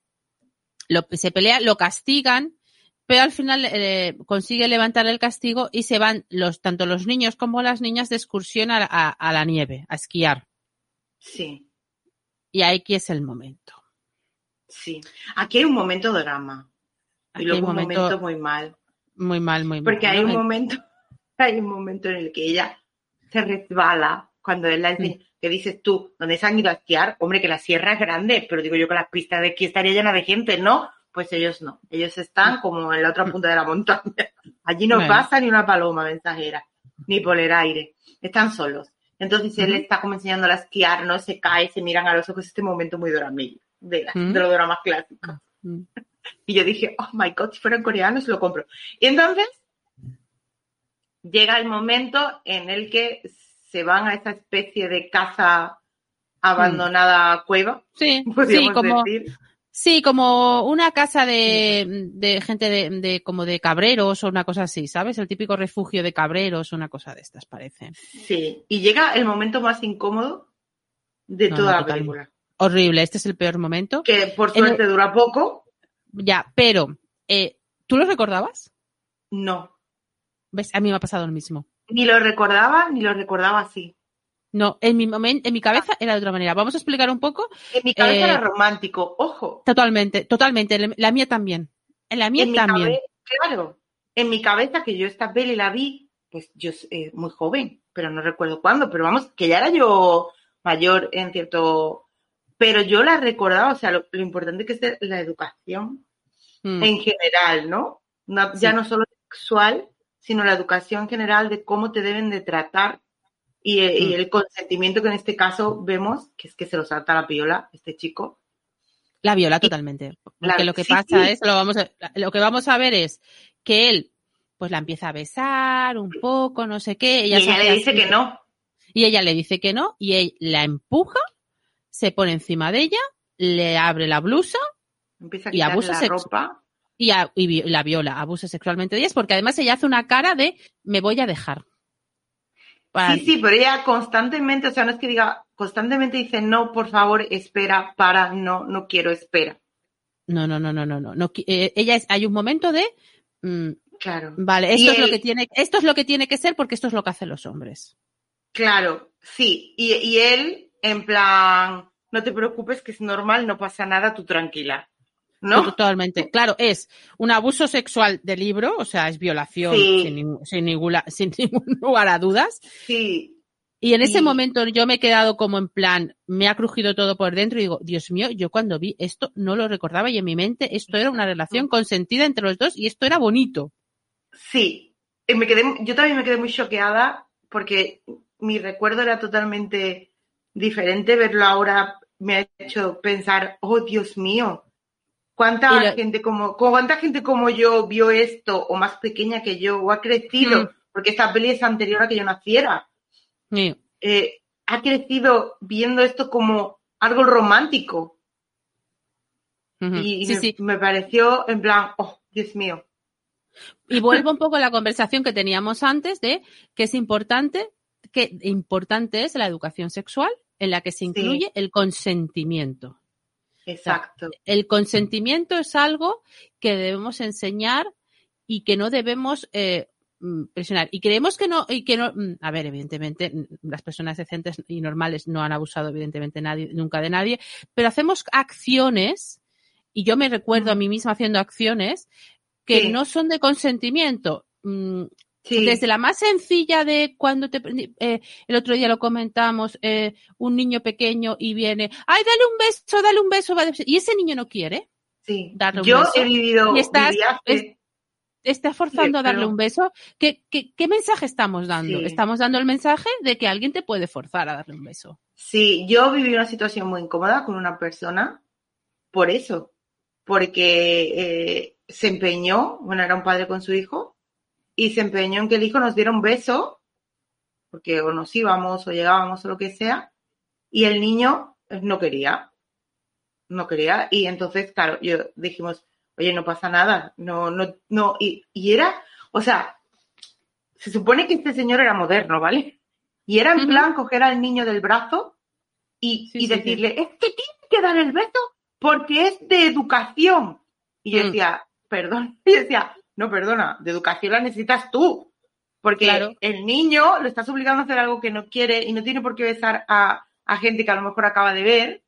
lo, se pelea, lo castigan, pero al final eh, consigue levantar el castigo y se van los, tanto los niños como las niñas de excursión a, a- a la nieve, a esquiar.
sí.
Y aquí es el momento.
Sí, aquí hay un momento de drama y
Aquí
luego un momento,
momento
muy mal,
Muy mal, muy mal.
porque hay un momento, hay un momento en el que ella se resbala cuando él la enseña, que dices tú, ¿dónde se han ido a esquiar? Hombre, que la sierra es grande, pero digo yo que las pistas de esquí estaría llena de gente, ¿no? Pues ellos no, ellos están como en la otra punta de la montaña. Allí no
Bueno.
pasa ni una paloma mensajera, ni por el aire, están solos. Entonces él
Ujú.
está como enseñándola a esquiar, ¿no? Se cae, se miran a los ojos, este momento muy doramillo, de, la-
Ujú.
de los dramas clásicos. Y yo dije, oh my god, si fueran coreanos lo compro. Y entonces llega el momento en el que se van a esa especie de casa abandonada cueva,
Sí, sí, como,
decir.
Sí, como una casa de, de gente de, de- como de cabreros o una cosa así, ¿sabes? El típico refugio de cabreros una cosa de estas, parece.
Sí, y llega el momento más incómodo de
No,
toda
no,
la película.
Horrible, este es el peor momento.
Que por
el-
suerte dura poco.
Ya, pero, eh, ¿tú lo recordabas?
No,
¿Ves? A mí me ha pasado lo mismo.
ni lo recordaba, ni lo recordaba así.
No, en mi momento, en mi cabeza era de otra manera. Vamos a explicar un poco.
En mi cabeza
Eh,
era romántico, ojo.
Totalmente, totalmente. La mía también. En la mía
en mi
también.
cabe- claro, en mi cabeza que yo esta peli la vi, pues yo eh, muy joven, pero no recuerdo cuándo, pero vamos, que ya era yo mayor en cierto... Pero yo la recordaba, o sea, lo, lo importante que es la educación
Mm.
en general, ¿no? No-
Sí.
Ya no solo sexual, sino la educación en general de cómo te deben de tratar y, eh, y
Mm.
el consentimiento que en este caso vemos, que es que se lo salta la piola este chico.
La viola totalmente. Porque
La-
lo que
sí,
pasa
sí.
es, lo, vamos a, lo que vamos a ver es que él, pues la empieza a besar un poco, no sé qué.
Y
Ella, se
ella le dice
así,
que no.
Y ella le dice que no, y él la empuja, se pone encima de ella, le abre la blusa
Empieza a
Y
la
sexual.
ropa.
y, a- y vi- la viola, abusa sexualmente de ella, porque además ella hace una cara de me voy a dejar. Para-
Sí, sí, pero ella constantemente, o sea, no es que diga, constantemente dice, no, por favor, espera, para, no, no quiero, espera.
No, no, no, no, no, no. eh, ella es, hay un momento de mm,
Claro.
vale,
Y
esto es lo que tiene, esto es lo que tiene que ser porque esto es lo que hacen los hombres.
Claro, sí. Y, y él, en plan, no te preocupes, que es normal, no pasa nada, tú tranquila. ¿No?
Totalmente. Claro, es un abuso sexual de libro, o sea, es violación
Sí.
sin, ninguna- sin ningún lugar a dudas.
Sí,
Y en ese momento yo me he quedado como en plan, me ha crujido todo por dentro y digo, Dios mío, yo cuando vi esto no lo recordaba y en mi mente esto era una relación consentida entre los dos y esto era bonito.
sí. Y me quedé, yo también me quedé muy choqueada porque mi recuerdo era totalmente diferente. Verlo ahora me ha hecho pensar, oh Dios mío, cuánta
lo-
gente como, cuánta gente como yo vio esto, o más pequeña que yo, o ha crecido,
Mm.
porque esta peli es anterior a que yo naciera. Eh, ha crecido viendo esto como algo romántico. Y
Sí,
me,
sí.
me pareció en plan, oh, Dios mío.
Y vuelvo un poco a la conversación que teníamos antes de que es importante, que importante es la educación sexual en la que se incluye el consentimiento.
Exacto.
El consentimiento es algo que debemos enseñar y que no debemos eh, mm, presionar. Y creemos que no, y que no, mm, a ver, evidentemente, mm, las personas decentes y normales no han abusado, evidentemente, nadie, nunca de nadie, pero hacemos acciones, y yo me recuerdo a mí misma haciendo acciones que
Sí.
no son de consentimiento.
Sí.
Desde la más sencilla de cuando te, eh, el otro día lo comentamos, eh, un niño pequeño y viene, ay, dale un beso, dale un beso, y ese niño no quiere,
Sí.
darle un
Yo
beso.
he vivido,
Y estás-
viví hace-
está forzando
Sí,
a darle un beso. ¿Qué, qué, qué mensaje estamos dando?
Sí.
Estamos dando el mensaje de que alguien te puede forzar a darle un beso.
Sí, yo viví una situación muy incómoda con una persona por eso, porque eh, se empeñó, bueno, era un padre con su hijo, y se empeñó en que el hijo nos diera un beso, porque o nos íbamos o llegábamos o lo que sea, y el niño eh, no quería, no quería, y entonces, claro, yo dijimos, oye, no pasa nada, no, no, no, y, y era, o sea, se supone que este señor era moderno, ¿vale? Y era en plan coger al niño del brazo y,
Sí,
y
sí, sí.
decirle, es que tienes que dar el beso porque es de educación. Y yo
Mm.
decía, perdón, y decía, no, perdona, de educación la necesitas tú. Porque
Claro.
el niño lo estás obligando a hacer algo que no quiere y no tiene por qué besar a, a gente que a lo mejor acaba de ver.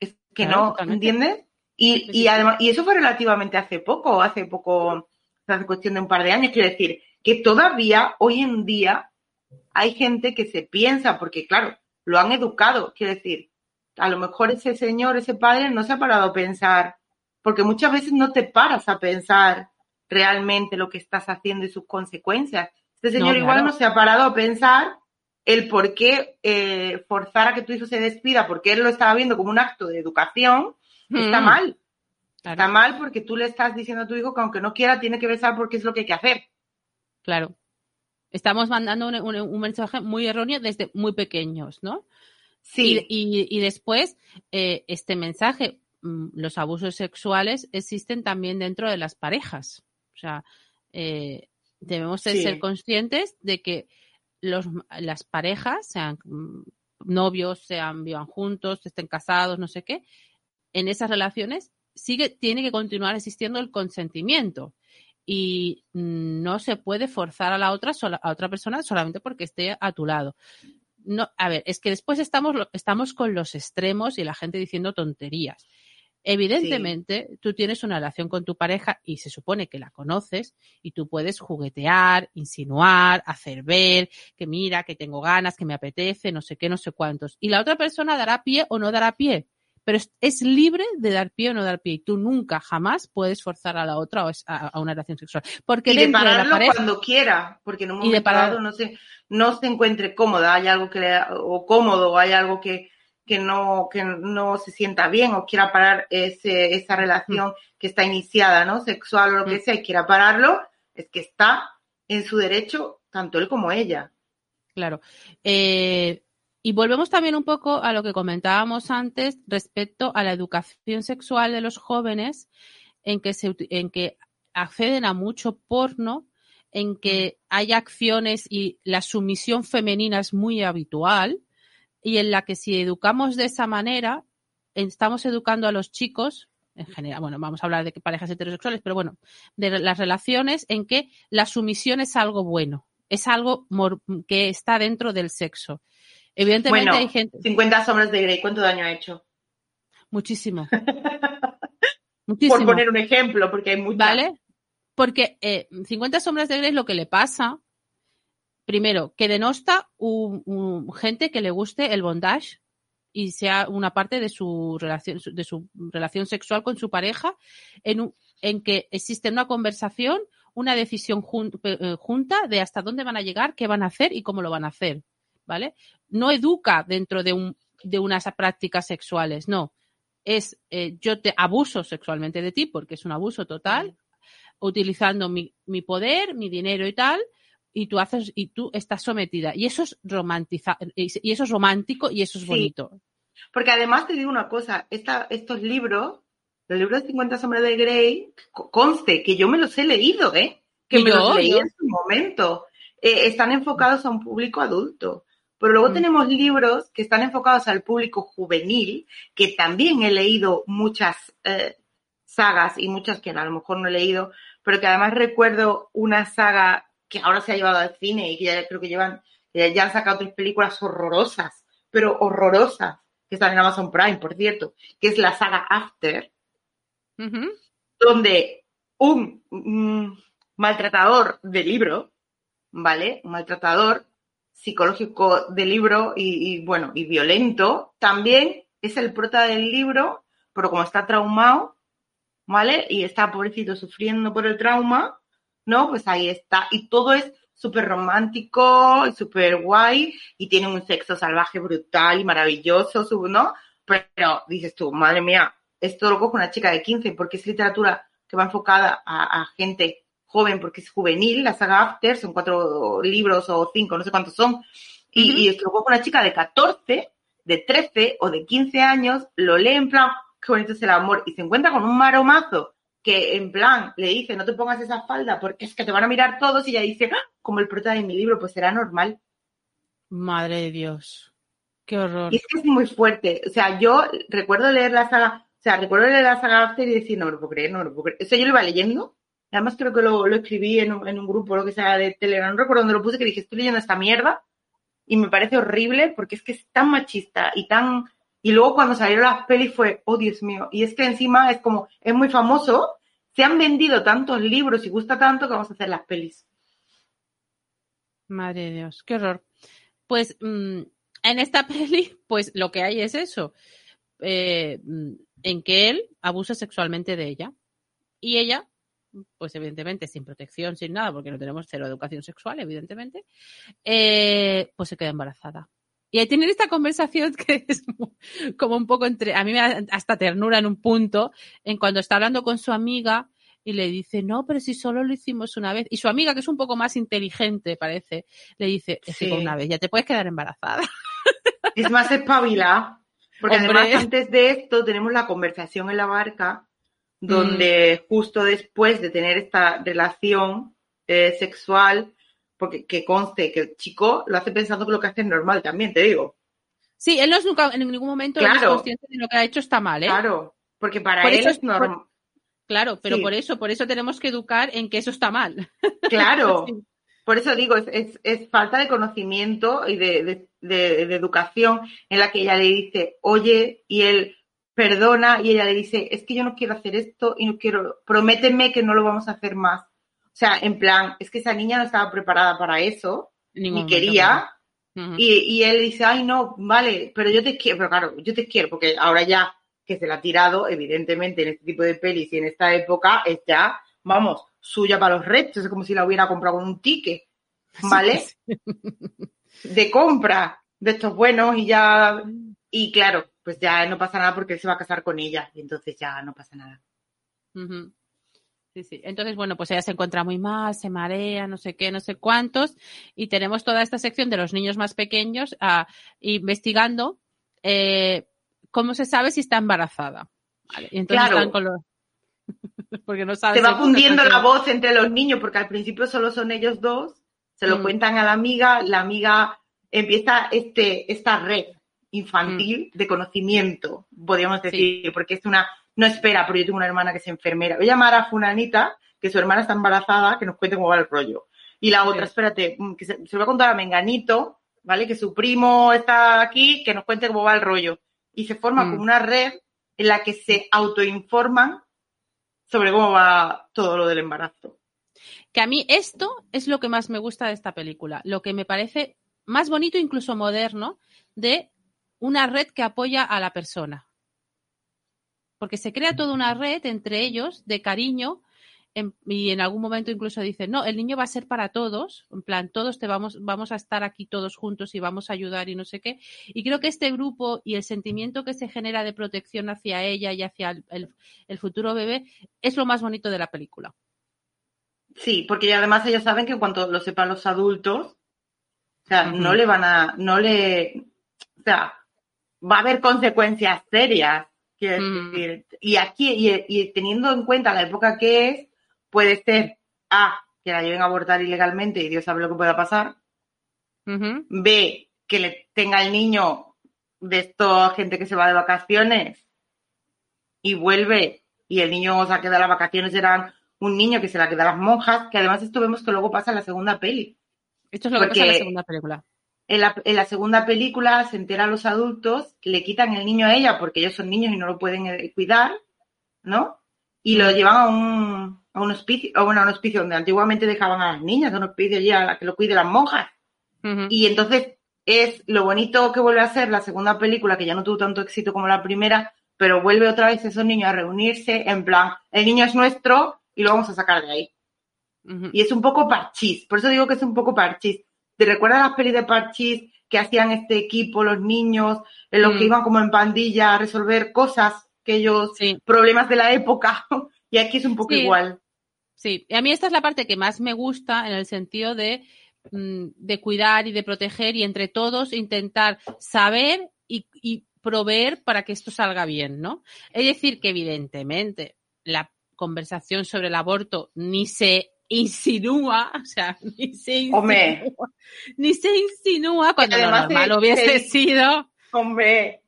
Es que
Claro,
no,
totalmente.
¿entiendes? Y,
Sí, sí,
y además, y eso fue relativamente hace poco, hace poco, hace cuestión de un par de años, quiero decir, que todavía hoy en día hay gente que se piensa, porque claro, lo han educado, quiero decir, a lo mejor ese señor, ese padre no se ha parado a pensar, porque muchas veces no te paras a pensar realmente lo que estás haciendo y sus consecuencias. Este señor
No,
igual
claro.
no se ha parado a pensar el por qué eh, forzar a que tu hijo se despida, porque él lo estaba viendo como un acto de educación, está
Mm,
mal.
Claro,
Está mal porque tú le estás diciendo a tu hijo que aunque no quiera, tiene que besar porque es lo que hay que hacer.
claro. Estamos mandando un, un- un mensaje muy erróneo desde muy pequeños, ¿no?
Sí,
Y, y- y después, eh, este mensaje, mm, los abusos sexuales existen también dentro de las parejas. O sea, eh, debemos de
Sí.
ser conscientes de que los, las parejas, sean novios, sean vivan juntos, estén casados, no sé qué, en esas relaciones sigue, tiene que continuar existiendo el consentimiento. Y no se puede forzar a la otra, sola- a otra persona solamente porque esté a tu lado no, a ver, es que después estamos, estamos con los extremos y la gente diciendo tonterías. Evidentemente, tú tienes una relación con tu pareja y se supone que la conoces y tú puedes juguetear, insinuar, hacer ver que mira, que tengo ganas, que me apetece, no sé qué, no sé cuántos. Y la otra persona dará pie o no dará pie, pero es, es libre de dar pie o no dar pie y tú nunca, jamás puedes forzar a la otra o a, a una relación sexual. Porque
y de
de
pararlo
pareja...
cuando quiera, porque en un
Y de
momento
parar-
dado no se, no se encuentre cómoda, hay algo que le, o cómodo, o hay algo que, que no, que no se sienta bien, o quiera parar ese, esa relación que está iniciada, ¿no? Sexual o lo que sea, y quiera pararlo, es que está en su derecho, tanto él como ella.
Claro. Eh, y volvemos también un poco a lo que comentábamos antes respecto a la educación sexual de los jóvenes, en que, se, en que acceden a mucho porno, en que hay acciones y la sumisión femenina es muy habitual, y en la que si educamos de esa manera, estamos educando a los chicos, en general, bueno, vamos a hablar de parejas heterosexuales, pero bueno, de las relaciones en que la sumisión es algo bueno, es algo que está dentro del sexo. Evidentemente
Bueno,
hay gente,
50 sombras de Grey, ¿cuánto daño ha hecho?
muchísimo. muchísimo.
Por poner un ejemplo, porque hay muchas.
¿Vale? Porque eh, 50 sombras de Grey lo que le pasa, primero, que denosta un, un- gente que le guste el bondage y sea una parte de su relación, de su relación sexual con su pareja, en, un- en que existe una conversación, una decisión jun- eh, junta de hasta dónde van a llegar, qué van a hacer y cómo lo van a hacer. ¿Vale? No educa dentro de, un, de unas prácticas sexuales, no. Es eh, yo te abuso sexualmente de ti porque es un abuso total, utilizando mi, mi poder, mi dinero y tal, y tú haces, y tú estás sometida. Y eso es romantiza, y eso es romántico y eso es
Sí.
bonito.
Porque además te digo una cosa, esta, estos libros, los libros de 50 sombras de Grey, co- conste que yo me los he leído, ¿eh? Que me
yo,
los leí en su momento. Eh, están enfocados a un público adulto. Pero luego
Mm.
tenemos libros que están enfocados al público juvenil, que también he leído muchas eh, sagas y muchas que a lo mejor no he leído, pero que además recuerdo una saga que ahora se ha llevado al cine y que ya creo que llevan, ya han sacado tres películas horrorosas, pero horrorosas, que están en Amazon Prime, por cierto, que es la saga After, donde un maltratador de libro, ¿vale? Un maltratador psicológico de libro y, y, bueno, y violento, también es el prota del libro, pero como está traumado, ¿vale? Y está pobrecito sufriendo por el trauma, ¿no? Pues ahí está. Y todo es súper romántico y súper guay y tiene un sexo salvaje brutal y maravilloso, ¿no? Pero dices tú, madre mía, esto lo coge una chica de 15 porque es literatura que va enfocada a, a gente joven porque es juvenil, la saga After, son cuatro libros o cinco, no sé cuántos son, y, y esto lo coge una chica de 14, de 13 o de 15 años, lo lee en plan, qué bonito es el amor, y se encuentra con un maromazo que en plan le dice, no te pongas esa falda porque es que te van a mirar todos, y ella dice, "Ah, como el prota de mi libro, pues será normal.
Madre de Dios. Qué horror.
Y es que es muy fuerte. O sea, yo recuerdo leer la saga, o sea, recuerdo leer la saga After y decir, no me lo puedo creer, no me lo puedo creer. Eso yo lo iba leyendo. Además creo que lo, lo escribí en un, en un grupo, lo que sea, de Telegram. No recuerdo dónde lo puse, que dije, estoy leyendo esta mierda y me parece horrible porque es que es tan machista y tan... Y luego cuando salieron las pelis fue, oh Dios mío. Y es que encima es como, es muy famoso, se han vendido tantos libros y gusta tanto que vamos a hacer las pelis.
Madre de Dios, qué horror. Pues mm, en esta peli, pues lo que hay es eso, eh, mm, en que él abusa sexualmente de ella y ella, pues evidentemente sin protección, sin nada, porque no tenemos cero educación sexual, evidentemente, eh, pues se queda embarazada. Y ahí tienen esta conversación que es como un poco entre, a mí me da hasta ternura en un punto, en cuando está hablando con su amiga y le dice, no, pero si solo lo hicimos una vez. Y su amiga, que es un poco más inteligente, parece, le dice, es que
Sí.
una vez ya te puedes quedar embarazada.
Es más espabilada. Porque
Hombre.
además antes de esto tenemos la conversación en la barca donde justo después de tener esta relación eh, sexual, porque que conste que el chico lo hace pensando que lo que hace es normal también, te digo.
Sí, él no es nunca, en ningún momento él es
Claro.
consciente de lo que ha hecho está mal, ¿eh?
Claro, porque para
Por
él
eso
es normal.
Claro, pero
Sí.
por eso, por eso tenemos que educar en que eso está mal.
Claro,
Sí.
por eso digo, es, es- es falta de conocimiento y de, de- de- de educación en la que ella le dice, oye, y él perdona, y ella le dice, es que yo no quiero hacer esto y no quiero, prométeme que no lo vamos a hacer más. O sea, en plan, es que esa niña no estaba preparada para eso,
ningún
ni quería, y, y él dice, ay, no, vale, pero yo te quiero, pero claro, yo te quiero, porque ahora ya que se la ha tirado, evidentemente, en este tipo de pelis y en esta época, es ya, vamos, suya para los restos, es como si la hubiera comprado con un ticket, ¿vale? De compra de estos buenos y ya, y claro, pues ya no pasa nada porque él se va a casar con ella, y entonces ya no pasa nada.
Sí, sí. Entonces, bueno, pues ella se encuentra muy mal, se marea, no sé qué, no sé cuántos, y tenemos toda esta sección de los niños más pequeños ah, investigando eh, cómo se sabe si está embarazada. Vale, y entonces
Claro.
están con los... Porque no saben
Se va fundiendo la voz entre los niños porque al principio solo son ellos dos, se lo
Mm.
cuentan a la amiga, la amiga empieza este, esta red infantil de conocimiento, podríamos
Mm. Sí.
decir, porque es una, no espera, pero yo tengo una hermana que es enfermera. Voy a llamar a Funanita, que su hermana está embarazada, que nos cuente cómo va el rollo. Y la otra,
Sí.
espérate, mm, que se, se lo voy a contar a Menganito, ¿vale? Que su primo está aquí, que nos cuente cómo va el rollo. Y se forma
Mm.
como una red en la que se autoinforman sobre cómo va todo lo del embarazo.
que a mí esto es lo que más me gusta de esta película, lo que me parece más bonito, incluso moderno, de una red que apoya a la persona. Porque se crea toda una red entre ellos de cariño en- y en algún momento incluso dicen, no, el niño va a ser para todos, en plan, todos te vamos, vamos a estar aquí todos juntos y vamos a ayudar y no sé qué. Y creo que este grupo y el sentimiento que se genera de protección hacia ella y hacia el- el- el futuro bebé es lo más bonito de la película.
Sí, porque además ellos saben que en cuanto lo sepan los adultos, o sea, no le van a, no le, o sea, va a haber consecuencias serias, quiero
Mm.
decir. Y aquí, y, y teniendo en cuenta la época que es, puede ser A, que la lleven a abortar ilegalmente y Dios sabe lo que pueda pasar. B, que le tenga el niño de esta gente que se va de vacaciones y vuelve y el niño se ha quedado las vacaciones eran un niño que se la queda a las monjas, que además esto vemos que luego pasa en la segunda peli.
Esto es lo que pasa en la segunda película.
En la, en la, segunda película se enteran los adultos, le quitan el niño a ella porque ellos son niños y no lo pueden eh, cuidar, ¿no? Y lo llevan a un, a un hospicio, o bueno, a un hospicio donde antiguamente dejaban a las niñas, a un hospicio ya a la que lo cuide las monjas. Uh -huh. Y entonces es lo bonito que vuelve a ser la segunda película, que ya no tuvo tanto éxito como la primera, pero vuelve otra vez esos niños a reunirse en plan, el niño es nuestro y lo vamos a sacar de ahí. Uh -huh. Y es un poco parchís, por eso digo que es un poco parchís. ¿Te recuerdas las pelis de parchís que hacían este equipo, los niños, en los mm. que iban como en pandilla a resolver cosas, que ellos, sí. problemas de la época? y aquí es un poco
sí.
igual.
Sí, y a mí esta es la parte que más me gusta en el sentido de, mm, de cuidar y de proteger y entre todos intentar saber y, y proveer para que esto salga bien, ¿no? Es decir, que evidentemente la conversación sobre el aborto ni se insinúa, o sea, ni se insinúa,
Hombre.
ni se insinúa cuando lo normal hubiese sido.
Hombre.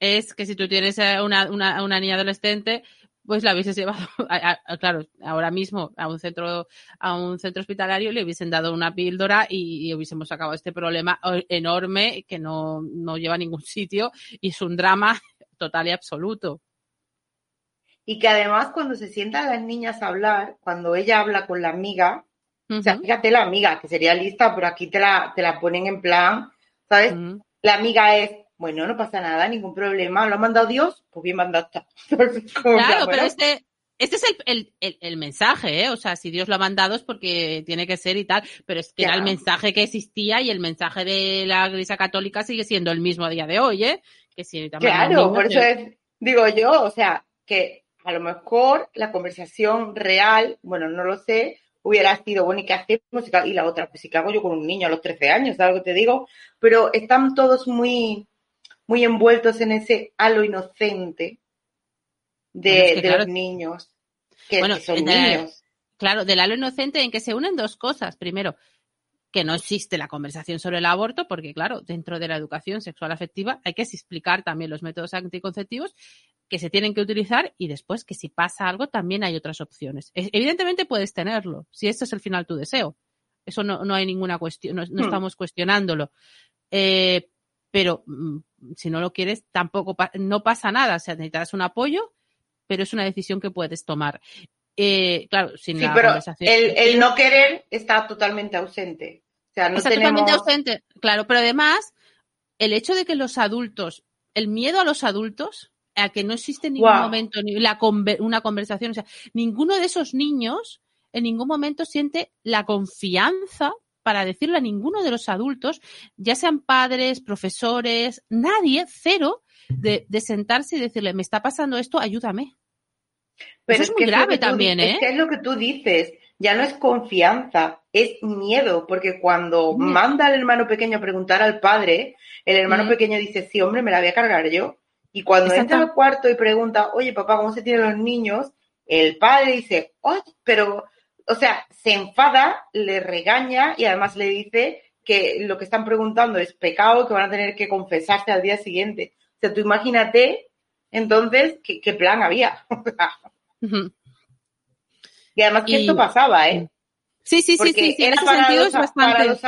Es que si tú tienes una, una, una niña adolescente, pues la hubieses llevado, a, a, claro, ahora mismo a un centro, a un centro hospitalario le hubiesen dado una píldora y, y hubiésemos acabado este problema enorme que no, no lleva a ningún sitio y es un drama total y absoluto.
Y que además cuando se sientan las niñas a hablar, cuando ella habla con la amiga, uh -huh. o sea, fíjate la amiga, que sería lista, pero aquí te la, te la ponen en plan, ¿sabes? Uh -huh. La amiga es, bueno, no pasa nada, ningún problema, lo ha mandado Dios, pues bien mandado
claro, pero este, este es el, el, el, el, mensaje, ¿eh? O sea, si Dios lo ha mandado es porque tiene que ser y tal, pero es que claro. era el mensaje que existía y el mensaje de la Iglesia Católica sigue siendo el mismo a día de hoy, ¿eh? Que si
claro, por eso es, digo yo, o sea, que a lo mejor la conversación real, bueno, no lo sé, hubiera sido, bueno, ¿y qué hacemos? Y la otra, pues si cago yo con un niño a los 13 años, ¿sabes lo que te digo? Pero están todos muy, muy envueltos en ese halo inocente de, bueno, es que, de claro, los niños, que,
bueno,
que son
de,
niños.
Claro, del halo inocente en que se unen dos cosas. Primero, que no existe la conversación sobre el aborto, porque claro, dentro de la educación sexual afectiva hay que explicar también los métodos anticonceptivos que se tienen que utilizar y después que si pasa algo también hay otras opciones. Evidentemente puedes tenerlo, si este es el final tu deseo. Eso no, no hay ninguna cuestión, no, no hmm. estamos cuestionándolo. Eh, pero mm, si no lo quieres, tampoco no pasa nada. O sea, necesitas un apoyo, pero es una decisión que puedes tomar. Eh, claro, sin
sí,
la
pero el, el, no querer está totalmente ausente. O sea, no
está
tenemos...
totalmente ausente, claro, pero además, el hecho de que los adultos, el miedo a los adultos, a que no existe en ningún wow. momento ni la, una conversación, o sea, ninguno de esos niños en ningún momento siente la confianza para decirle a ninguno de los adultos, ya sean padres, profesores, nadie, cero, de, de sentarse y decirle, me está pasando esto, ayúdame.
Pero
Eso es, es muy grave
es
también, ¿eh?
Es, que es lo que tú dices, ya no es confianza, es miedo, porque cuando mm. manda al hermano pequeño a preguntar al padre, el hermano mm. pequeño dice, sí, hombre, me la voy a cargar yo. Y cuando entra al cuarto y pregunta, oye, papá, ¿cómo se tienen los niños? El padre dice, oye, pero, o sea, se enfada, le regaña y además le dice que lo que están preguntando es pecado, que van a tener que confesarse al día siguiente. O sea, tú imagínate entonces qué, qué plan había. y además que y... esto pasaba, ¿eh?
Sí, sí, sí, sí, sí, en ese sentido es bastante...
Los,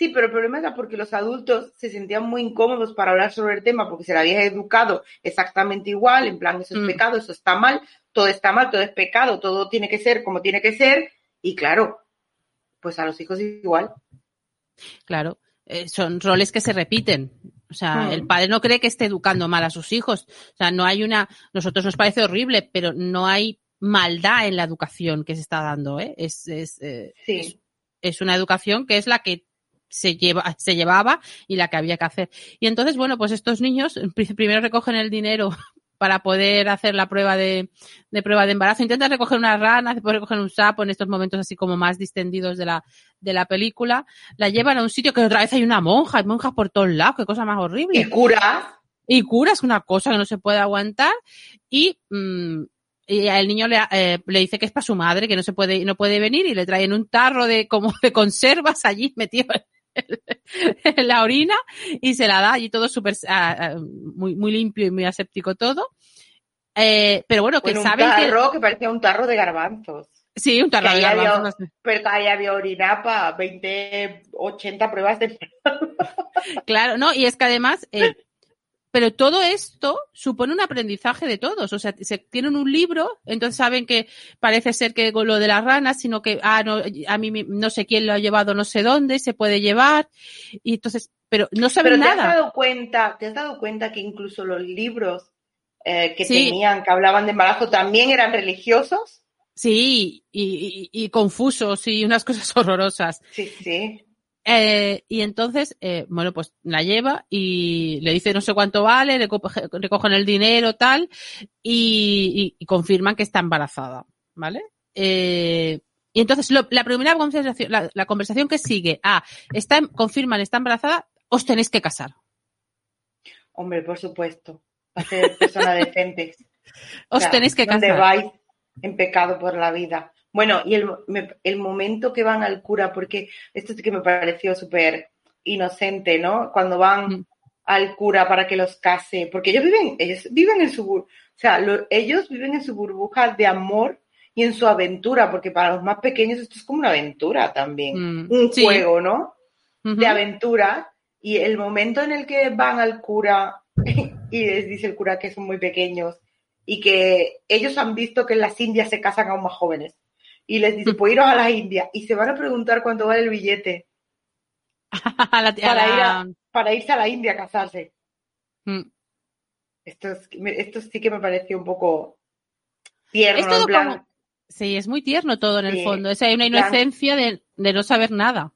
sí, pero el problema era porque los adultos se sentían muy incómodos para hablar sobre el tema porque se la había educado exactamente igual, en plan, eso es mm. pecado, eso está mal, todo está mal, todo es pecado, todo tiene que ser como tiene que ser, y claro, pues a los hijos igual.
Claro, eh, son roles que se repiten. O sea, mm. el padre no cree que esté educando mal a sus hijos. O sea, no hay una, nosotros nos parece horrible, pero no hay maldad en la educación que se está dando, ¿eh? Es, es, eh,
sí.
es, es, una educación que es la que se lleva, se llevaba y la que había que hacer. Y entonces, bueno, pues estos niños primero recogen el dinero para poder hacer la prueba de, de prueba de embarazo. Intentan recoger una rana, después recoger un sapo en estos momentos así como más distendidos de la, de la película. La llevan a un sitio que otra vez hay una monja, hay monjas por todos lados, qué cosa más horrible.
Y cura.
Y cura es una cosa que no se puede aguantar. Y, mmm, y el niño le, eh, le, dice que es para su madre, que no se puede, no puede venir y le traen un tarro de como de conservas allí metido la orina y se la da allí todo súper uh, muy, muy limpio y muy aséptico todo. Eh, pero bueno, que
Con un
saben
tarro que... parecía un tarro de garbanzos.
Sí, un tarro
Que
de
había-
garbanzos. no sé.
Pero que ahí había orina para 20, 80 pruebas de...
Claro, no, y es que además, eh, pero todo esto supone un aprendizaje de todos. O sea, se tienen un libro, entonces saben que parece ser que lo de las ranas, sino que, ah, no, a mí no sé quién lo ha llevado, no sé dónde, se puede llevar. Y entonces, pero no saben
Pero te has
nada.
dado cuenta, te has dado cuenta que incluso los libros eh, que
Sí.
tenían, que hablaban de embarazo, también eran religiosos.
Sí, y, y- y confusos y unas cosas horrorosas.
Sí, sí.
Eh, y entonces, eh, bueno, pues la lleva y le dice no sé cuánto vale, le co- recogen el dinero, tal, y, y- y confirman que está embarazada, ¿vale? Eh, y entonces lo- la primera conversación, la, la conversación que sigue, ah, está, em- confirman, está embarazada, os tenéis que casar.
Hombre, por supuesto. Para ser personas decentes. O
Os
sea,
tenéis que
¿dónde
casar.
vais en pecado por la vida? Bueno, y el, me- el momento que van al cura, porque esto sí que me pareció súper inocente, ¿no? Cuando van
Mm.
al cura para que los case, porque ellos viven, ellos viven en su, o sea, lo- ellos viven en su burbuja de amor y en su aventura, porque para los más pequeños esto es como una aventura también,
Mm,
un
sí.
juego, ¿no? De aventura y el momento en el que van al cura y les dice el cura que son muy pequeños y que ellos han visto que en las Indias se casan aún más jóvenes y les dice, pues iros a las Indias y se van a preguntar cuánto vale el billete
la-
para, ir
la-
a, para irse a la India a casarse.
Mm.
Esto, es- esto sí que me pareció un poco tierno,
Es todo
en plan,
como- Sí, es muy tierno todo en el
Sí,
fondo. O sea, hay una inocencia de, de no saber nada.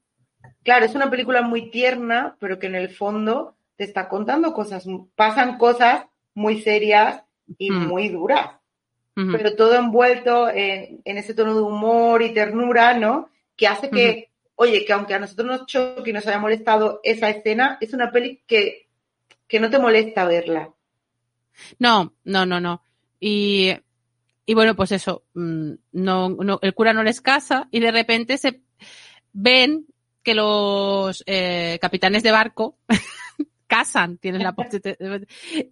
Claro, es una película muy tierna, pero que en el fondo te está contando cosas, pasan cosas muy serias y
Mm.
muy duras. Pero todo envuelto en, en ese tono de humor y ternura, ¿no? Que hace que, oye, que aunque a nosotros nos choque y nos haya molestado esa escena, es una peli que, que no te molesta verla.
No, no, no, no. Y, y bueno, pues eso, mm, no, no, el cura no les casa y de repente se ven que los eh, capitanes de barco casan, tienen la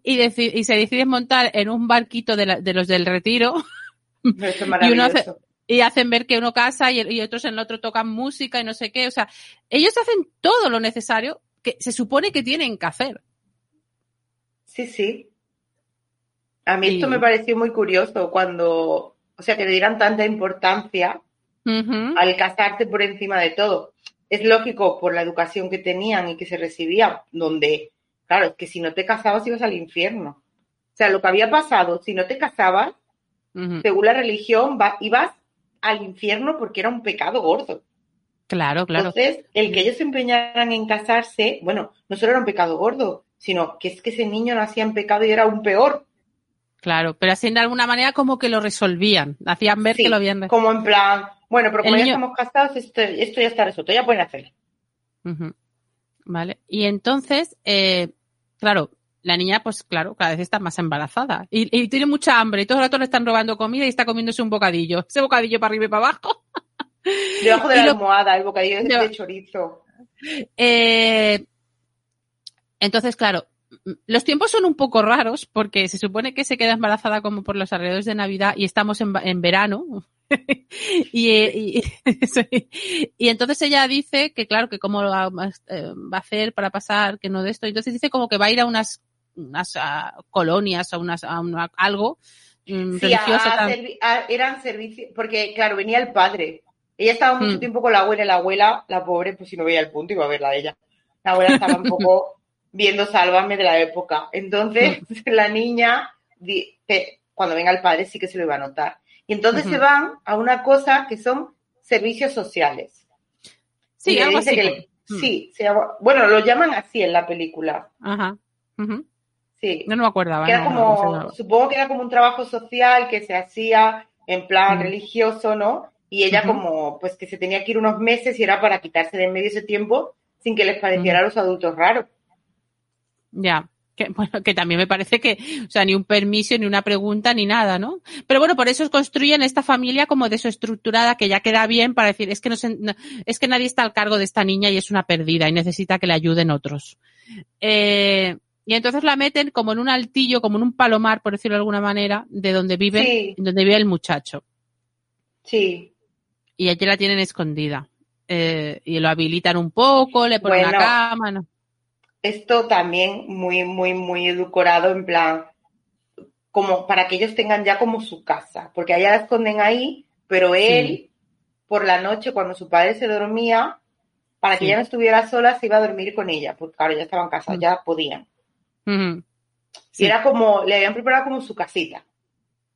y, y se deciden montar en un barquito de, la- de los del retiro
Esto es
Y uno
maravilloso.
hace- y hacen ver que uno casa y, y otros en el otro tocan música y no sé qué. O sea, ellos hacen todo lo necesario que se supone que tienen que hacer.
Sí, sí. A mí esto me pareció muy curioso cuando, o sea, que le dieran tanta importancia al casarse por encima de todo. Es lógico por la educación que tenían y que se recibían, donde, claro, es que si no te casabas ibas al infierno. O sea, lo que había pasado, si no te casabas, según la religión, va- ibas al infierno porque era un pecado gordo.
Claro, claro.
Entonces, el que ellos se empeñaran en casarse, bueno, no solo era un pecado gordo, sino que es que ese niño nacía en pecado y era aún peor.
Claro, pero así de alguna manera como que lo resolvían, hacían ver
Sí,
que lo habían.
Como en plan, bueno, pero como
El
ya
niño-
estamos casados, esto, esto ya está resuelto, ya pueden hacerlo.
Vale. Y entonces, eh, claro, la niña, pues claro, cada vez está más embarazada y, y tiene mucha hambre y todo el rato le están robando comida y está comiéndose un bocadillo. Ese bocadillo para arriba y para abajo.
Debajo de
Y
la
lo-
almohada, el bocadillo de, de chorizo.
Eh, entonces, claro, los tiempos son un poco raros porque se supone que se queda embarazada como por los alrededores de Navidad y estamos en verano. y, eh, y, entonces ella dice que, claro, que cómo lo va, eh, va a hacer para pasar, que no de esto. Entonces dice como que va a ir a unas, unas colonias, a unas, a una- algo mm,
Sí,
religioso.
a- servi- eran servicios, porque claro, venía el padre. Ella estaba mucho
Mm.
tiempo con la abuela y la abuela, la pobre, pues si no veía el punto iba a ver la de ella. La abuela estaba un poco viendo Sálvame de la época. Entonces, la niña, cuando venga el padre sí que se lo iba a notar. Y entonces se van a una cosa que son servicios sociales.
Sí, algo así.
que le- Sí, se bueno, lo llaman así en la película.
Ajá.
Sí.
No, no me acordaba.
que era
no, no
como, supongo que era como un trabajo social que se hacía en plan
Mm.
religioso, ¿no? Y ella como, pues que se tenía que ir unos meses y era para quitarse de en medio ese tiempo sin que les pareciera a los adultos raro.
Ya. Que, bueno, que también me parece que, o sea, ni un permiso, ni una pregunta, ni nada, ¿no? Pero bueno, por eso construyen esta familia como desestructurada que ya queda bien para decir, es que no, se- no- es que nadie está al cargo de esta niña y es una perdida y necesita que le ayuden otros. Eh, Y entonces la meten como en un altillo, como en un palomar, por decirlo de alguna manera, de donde vive,
Sí.
donde vive el muchacho.
Sí.
Y allí la tienen escondida. Eh, y lo habilitan un poco, le ponen
Bueno.
una cama, ¿no?
Esto también muy, muy, muy edulcorado, en plan, como para que ellos tengan ya como su casa, porque allá la esconden ahí, pero él, por la noche, cuando su padre se dormía, para que ella no estuviera sola, se iba a dormir con ella, porque claro, ya estaban casados,
Mm.
ya podían.
Ujú.
Y
Sí.
era como, le habían preparado como su casita.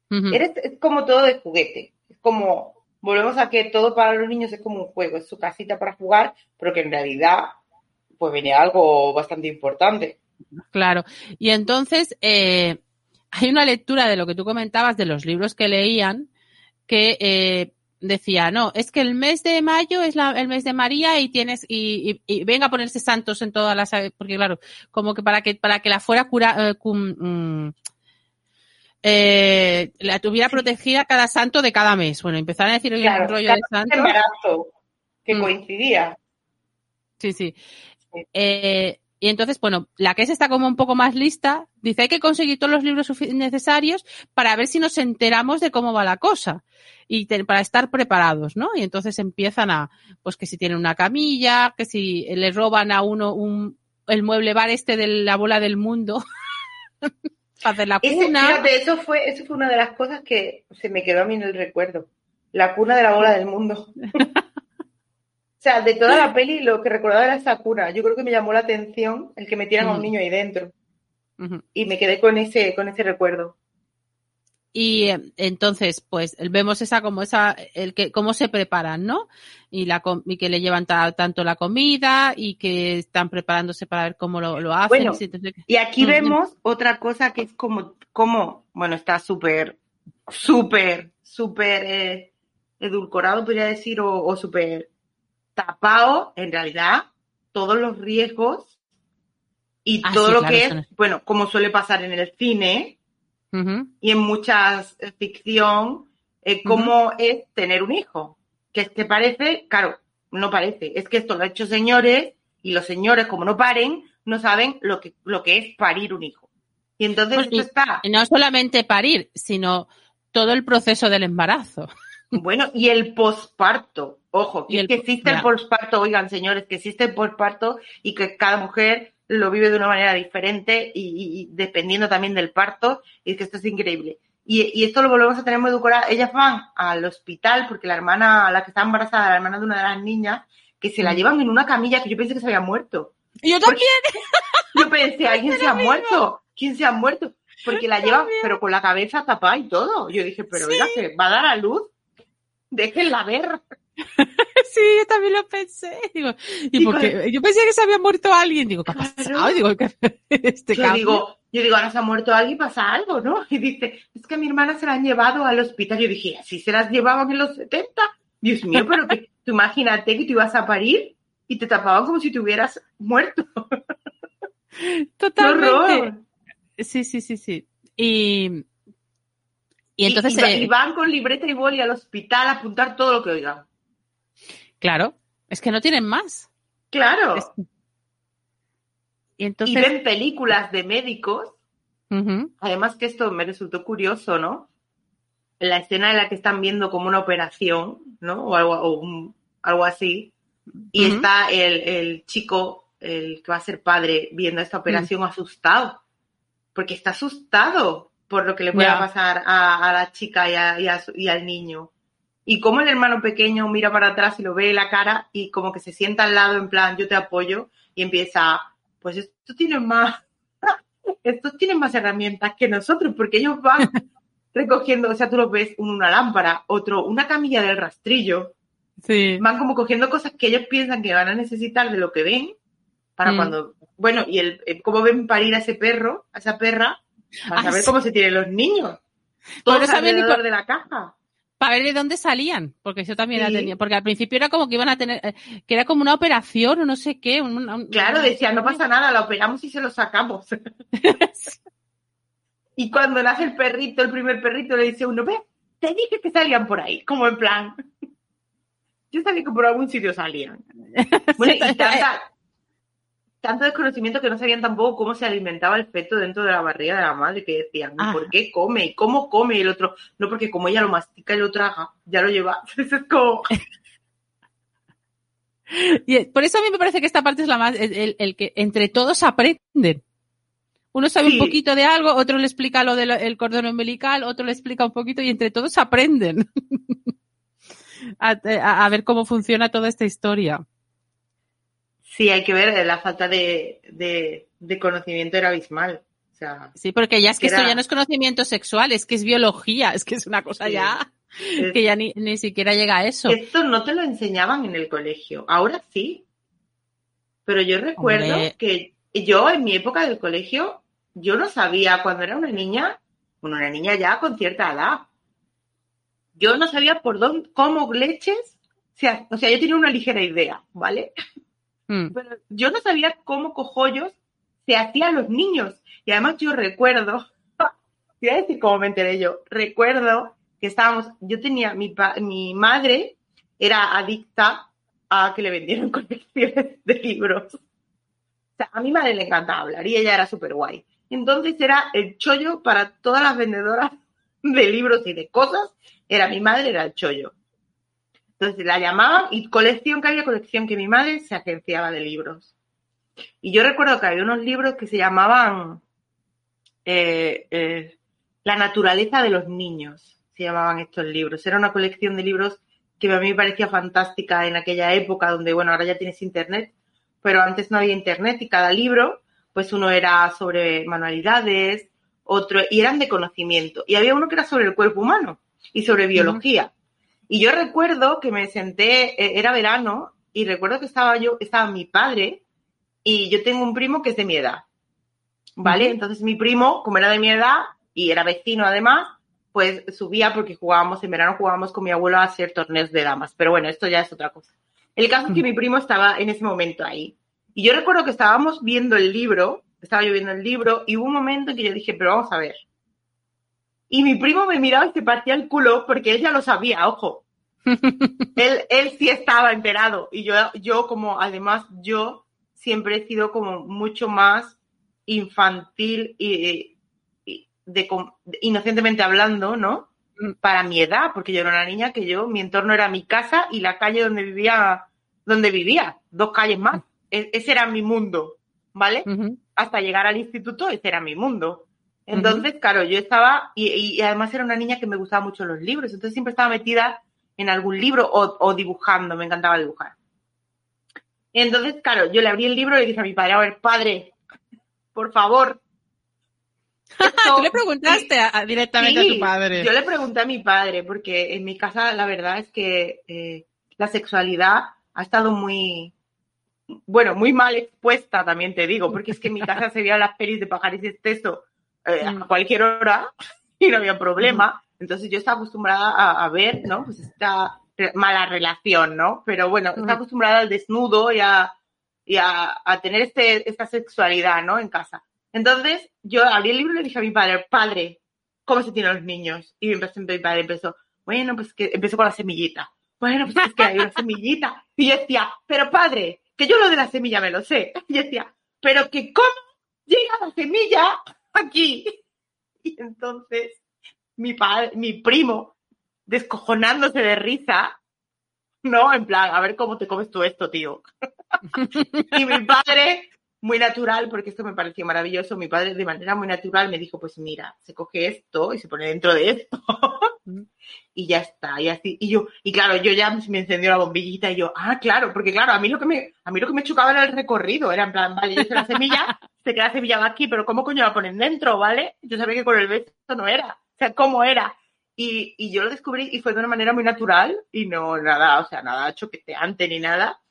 Ujú.
Era- es como todo de juguete. Es como, volvemos a que todo para los niños es como un juego, es su casita para jugar, pero que en realidad, pues venía algo bastante importante.
Claro. Y entonces, eh, hay una lectura de lo que tú comentabas de los libros que leían que eh, decía, no, es que el mes de mayo es la- el mes de María y tienes, y, y- y venga a ponerse santos en todas las, porque claro, como que para que, para que la fuera cura, eh, cum- mm, eh, la tuviera protegida cada santo de cada mes. Bueno, empezaron a decir el
Claro,
rollo
cada
de
embarazo que
Mm.
coincidía.
Sí, sí. Eh, y entonces, bueno, la que es está como un poco más lista, dice hay que conseguir todos los libros necesarios para ver si nos enteramos de cómo va la cosa y te- para estar preparados, ¿no? Y entonces empiezan a, pues que si tienen una camilla, que si le roban a uno un, el mueble bar este de la bola del mundo para hacer la
Ese,
cuna.
fíjate, eso fue, eso fue una de las cosas que se me quedó a mí en el recuerdo. La cuna de la bola del mundo. O sea, de toda la peli lo que recordaba era esa cuna. Yo creo que me llamó la atención el que metieran a un niño ahí dentro. Y me quedé con ese, con ese recuerdo.
Y eh, entonces, pues vemos esa como esa, el que, cómo se preparan, ¿no? Y la y que le llevan ta- tanto la comida y que están preparándose para ver cómo lo, lo hacen.
Bueno,
y si- entonces-
Y aquí
Mm,
vemos otra cosa que es como, como bueno, está súper, súper, súper eh, edulcorado, podría decir, o, o súper tapado, en realidad, todos los riesgos y
Ah,
todo
sí,
lo
claro,
que es, bueno, como suele pasar en el cine y en muchas eh, ficción, eh, cómo es tener un hijo. Que es que parece, claro, no parece, es que esto lo han hecho señores y los señores, como no paren, no saben lo que, lo que es parir un hijo. Y entonces
Pues,
esto
y-
está,
Y no solamente parir, sino todo el proceso del embarazo.
Bueno, y el posparto, ojo,
Y
que,
el-
que existe el posparto, oigan señores, que existe el posparto y que cada mujer lo vive de una manera diferente y, dependiendo también del parto, y es que esto es increíble. Y, y esto lo volvemos a tener muy educado. Ellas van al hospital porque la hermana, la que está embarazada, la hermana de una de las niñas, que se la llevan en una camilla que yo pensé que se había muerto.
Yo
Porque-
también.
Yo pensé, ¿alguien se ha muerto? ¿Quién se ha muerto? Porque la llevan, pero con la cabeza tapada y todo. Yo dije, pero oiga, que va a dar a luz. Déjenla ver.
Sí, yo también lo pensé. Digo, y porque yo pensé que se había muerto alguien. Digo, ¿qué ha pasado? Digo, ¿qué- este
yo
cambio.
digo, yo digo, ahora se ha muerto alguien, pasa algo, ¿no? Y dice, es que a mi hermana se la han llevado al hospital. Yo dije, ¿así se las llevaban en los 70? Dios mío, pero que tú imagínate que tú ibas a parir y te tapaban como si te hubieras muerto. ¡Qué
Totalmente.
horror!
Sí, sí, sí, sí. Y, y entonces,
y, va-
eh,
y van con libreta y boli al hospital a apuntar todo lo que oigan.
claro, es que no tienen más.
Claro.
Es- Y
Y
entonces,
ven películas de médicos Además que esto me resultó curioso, ¿no? La escena en la que están viendo como una operación, ¿no? O algo, o un- algo así. Y está el, el chico, el que va a ser padre, viendo esta operación
Mm.
asustado. Porque está asustado por lo que le pueda
Ya.
pasar a, a la chica y, a- y a su- y al niño. Y como el hermano pequeño mira para atrás y lo ve la cara y como que se sienta al lado en plan, yo te apoyo, y empieza, pues esto tiene más, estos tienen más herramientas que nosotros, porque ellos van recogiendo, o sea, tú los ves, uno una lámpara, otro una camilla del rastrillo,
sí.
van como cogiendo cosas que ellos piensan que van a necesitar de lo que ven, para
Mm.
cuando, bueno, y el, el- cómo ven parir a ese perro, a esa perra, para saber cómo se tienen los niños. Todos
no ni por-
de la caja.
Para ver de dónde salían, porque yo también la tenía, porque al principio era como que iban a tener, eh, que era como una operación o no sé qué.
Claro, decía, no pasa nada, la operamos y se lo sacamos. Y cuando nace el perrito, el primer perrito, le dice uno, ve, te dije que salían por ahí, como en plan. Yo sabía que por algún sitio salían. Bueno, y tanta, tanto desconocimiento que no sabían tampoco cómo se alimentaba el feto dentro de la barriga de la madre, que decían,
Ah.
¿por qué come? ¿Y cómo come? Y el otro, no, porque como ella lo mastica y lo traga, ya lo lleva. Es como,
Y por eso a mí me parece que esta parte es la más, el, el- el que entre todos aprenden. Uno sabe
Sí.
un poquito de algo, otro le explica lo del cordón umbilical, otro le explica un poquito y entre todos aprenden. a, a- a ver cómo funciona toda esta historia.
Sí, hay que ver, la falta de, de, de conocimiento era abismal. O sea,
Sí, porque ya es que
Era-
esto ya no es conocimiento sexual, es que es biología, es que es una cosa
Sí.
ya
es-
que ya ni, ni siquiera llega a eso.
esto no te lo enseñaban en el colegio. Ahora sí. Pero yo recuerdo
Hombre.
que yo en mi época del colegio, yo no sabía cuando era una niña, bueno, una niña ya con cierta edad, yo no sabía por dónde, cómo leches, o sea, o sea, yo tenía una ligera idea, ¿vale?
Mm.
Yo no sabía cómo cojollos se hacían los niños. Y además yo recuerdo, te voy a decir cómo me enteré yo, recuerdo que estábamos, yo tenía, mi, mi madre era adicta a que le vendieran colecciones de libros. O sea, a mi madre le encantaba hablar y ella era súper guay. Entonces era el chollo para todas las vendedoras de libros y de cosas. Era mi madre, era el chollo. Entonces la llamaban y colección que había colección que mi madre se agenciaba de libros. Y yo recuerdo que había unos libros que se llamaban eh, eh, La naturaleza de los niños, se llamaban estos libros. Era una colección de libros que a mí me parecía fantástica en aquella época donde, bueno, ahora ya tienes internet, pero antes no había internet y cada libro, pues uno era sobre manualidades, otro, y eran de conocimiento. Y había uno que era sobre el cuerpo humano y sobre biología. Y yo recuerdo que me senté, eh, era verano, y recuerdo que estaba yo, estaba mi padre, y yo tengo un primo que es de mi edad. ¿Vale? Entonces mi primo, como era de mi edad, y era vecino además, pues subía porque jugábamos, en verano jugábamos con mi abuelo a hacer torneos de damas. Pero bueno, esto ya es otra cosa. El caso es que mi primo estaba en ese momento ahí. Y yo recuerdo que estábamos viendo el libro, estaba yo viendo el libro, y hubo un momento en que yo dije, pero vamos a ver. Y mi primo me miraba y se partía el culo porque él ya lo sabía, ojo. él, él sí estaba enterado. Y yo, yo como, además, yo siempre he sido como mucho más infantil y, y de, com- inocentemente hablando, ¿no?
Mm.
Para mi edad, porque yo era una niña que yo, mi entorno era mi casa y la calle donde vivía, donde vivía, dos calles más. E- ese era mi mundo, ¿vale? Hasta llegar al instituto, ese era mi mundo. Entonces, claro, yo estaba, y, y además era una niña que me gustaba mucho los libros, entonces siempre estaba metida en algún libro o, o dibujando, me encantaba dibujar. Entonces, claro, yo le abrí el libro y le dije a mi padre, a ver, padre, por favor. esto-
Tú le preguntaste a- directamente
Sí,
a tu padre.
Yo le pregunté a mi padre, porque en mi casa la verdad es que eh, la sexualidad ha estado muy, bueno, muy mal expuesta, también te digo, porque es que en mi casa se veían las pelis de pajares y exceso eh,
Mm.
a cualquier hora y no había problema. Entonces yo estaba acostumbrada a, a ver, ¿no? Pues esta re- mala relación, ¿no? Pero bueno, estaba acostumbrada al desnudo y a, y a, a tener este, esta sexualidad, ¿no? En casa. Entonces, yo abrí el libro y le dije a mi padre, padre, ¿cómo se tienen los niños? Y empezó, mi padre empezó, bueno, pues que empezó con la semillita. Bueno, pues es que hay una semillita. Y yo decía, pero padre, que yo lo de la semilla me lo sé. Y yo decía, pero que cómo llega la semilla aquí. Y entonces, mi padre, mi primo, descojonándose de risa, ¿no? En plan, a ver cómo te comes tú esto, tío. y mi padre, muy natural, porque esto me pareció maravilloso, mi padre de manera muy natural me dijo, pues mira, se coge esto y se pone dentro de esto. y ya está, y así. Y yo, y claro, yo ya me encendió la bombillita y yo, ah, claro, porque claro, a mí lo que me, a mí lo que me chocaba era el recorrido, era en plan, vale, yo sé la semilla, sé que la semilla va aquí, pero ¿cómo coño la ponen dentro, vale? Yo sabía que con el beso no era, o sea, ¿cómo era? Y, y yo lo descubrí y fue de una manera muy natural y no nada, o sea, nada choqueteante ni nada.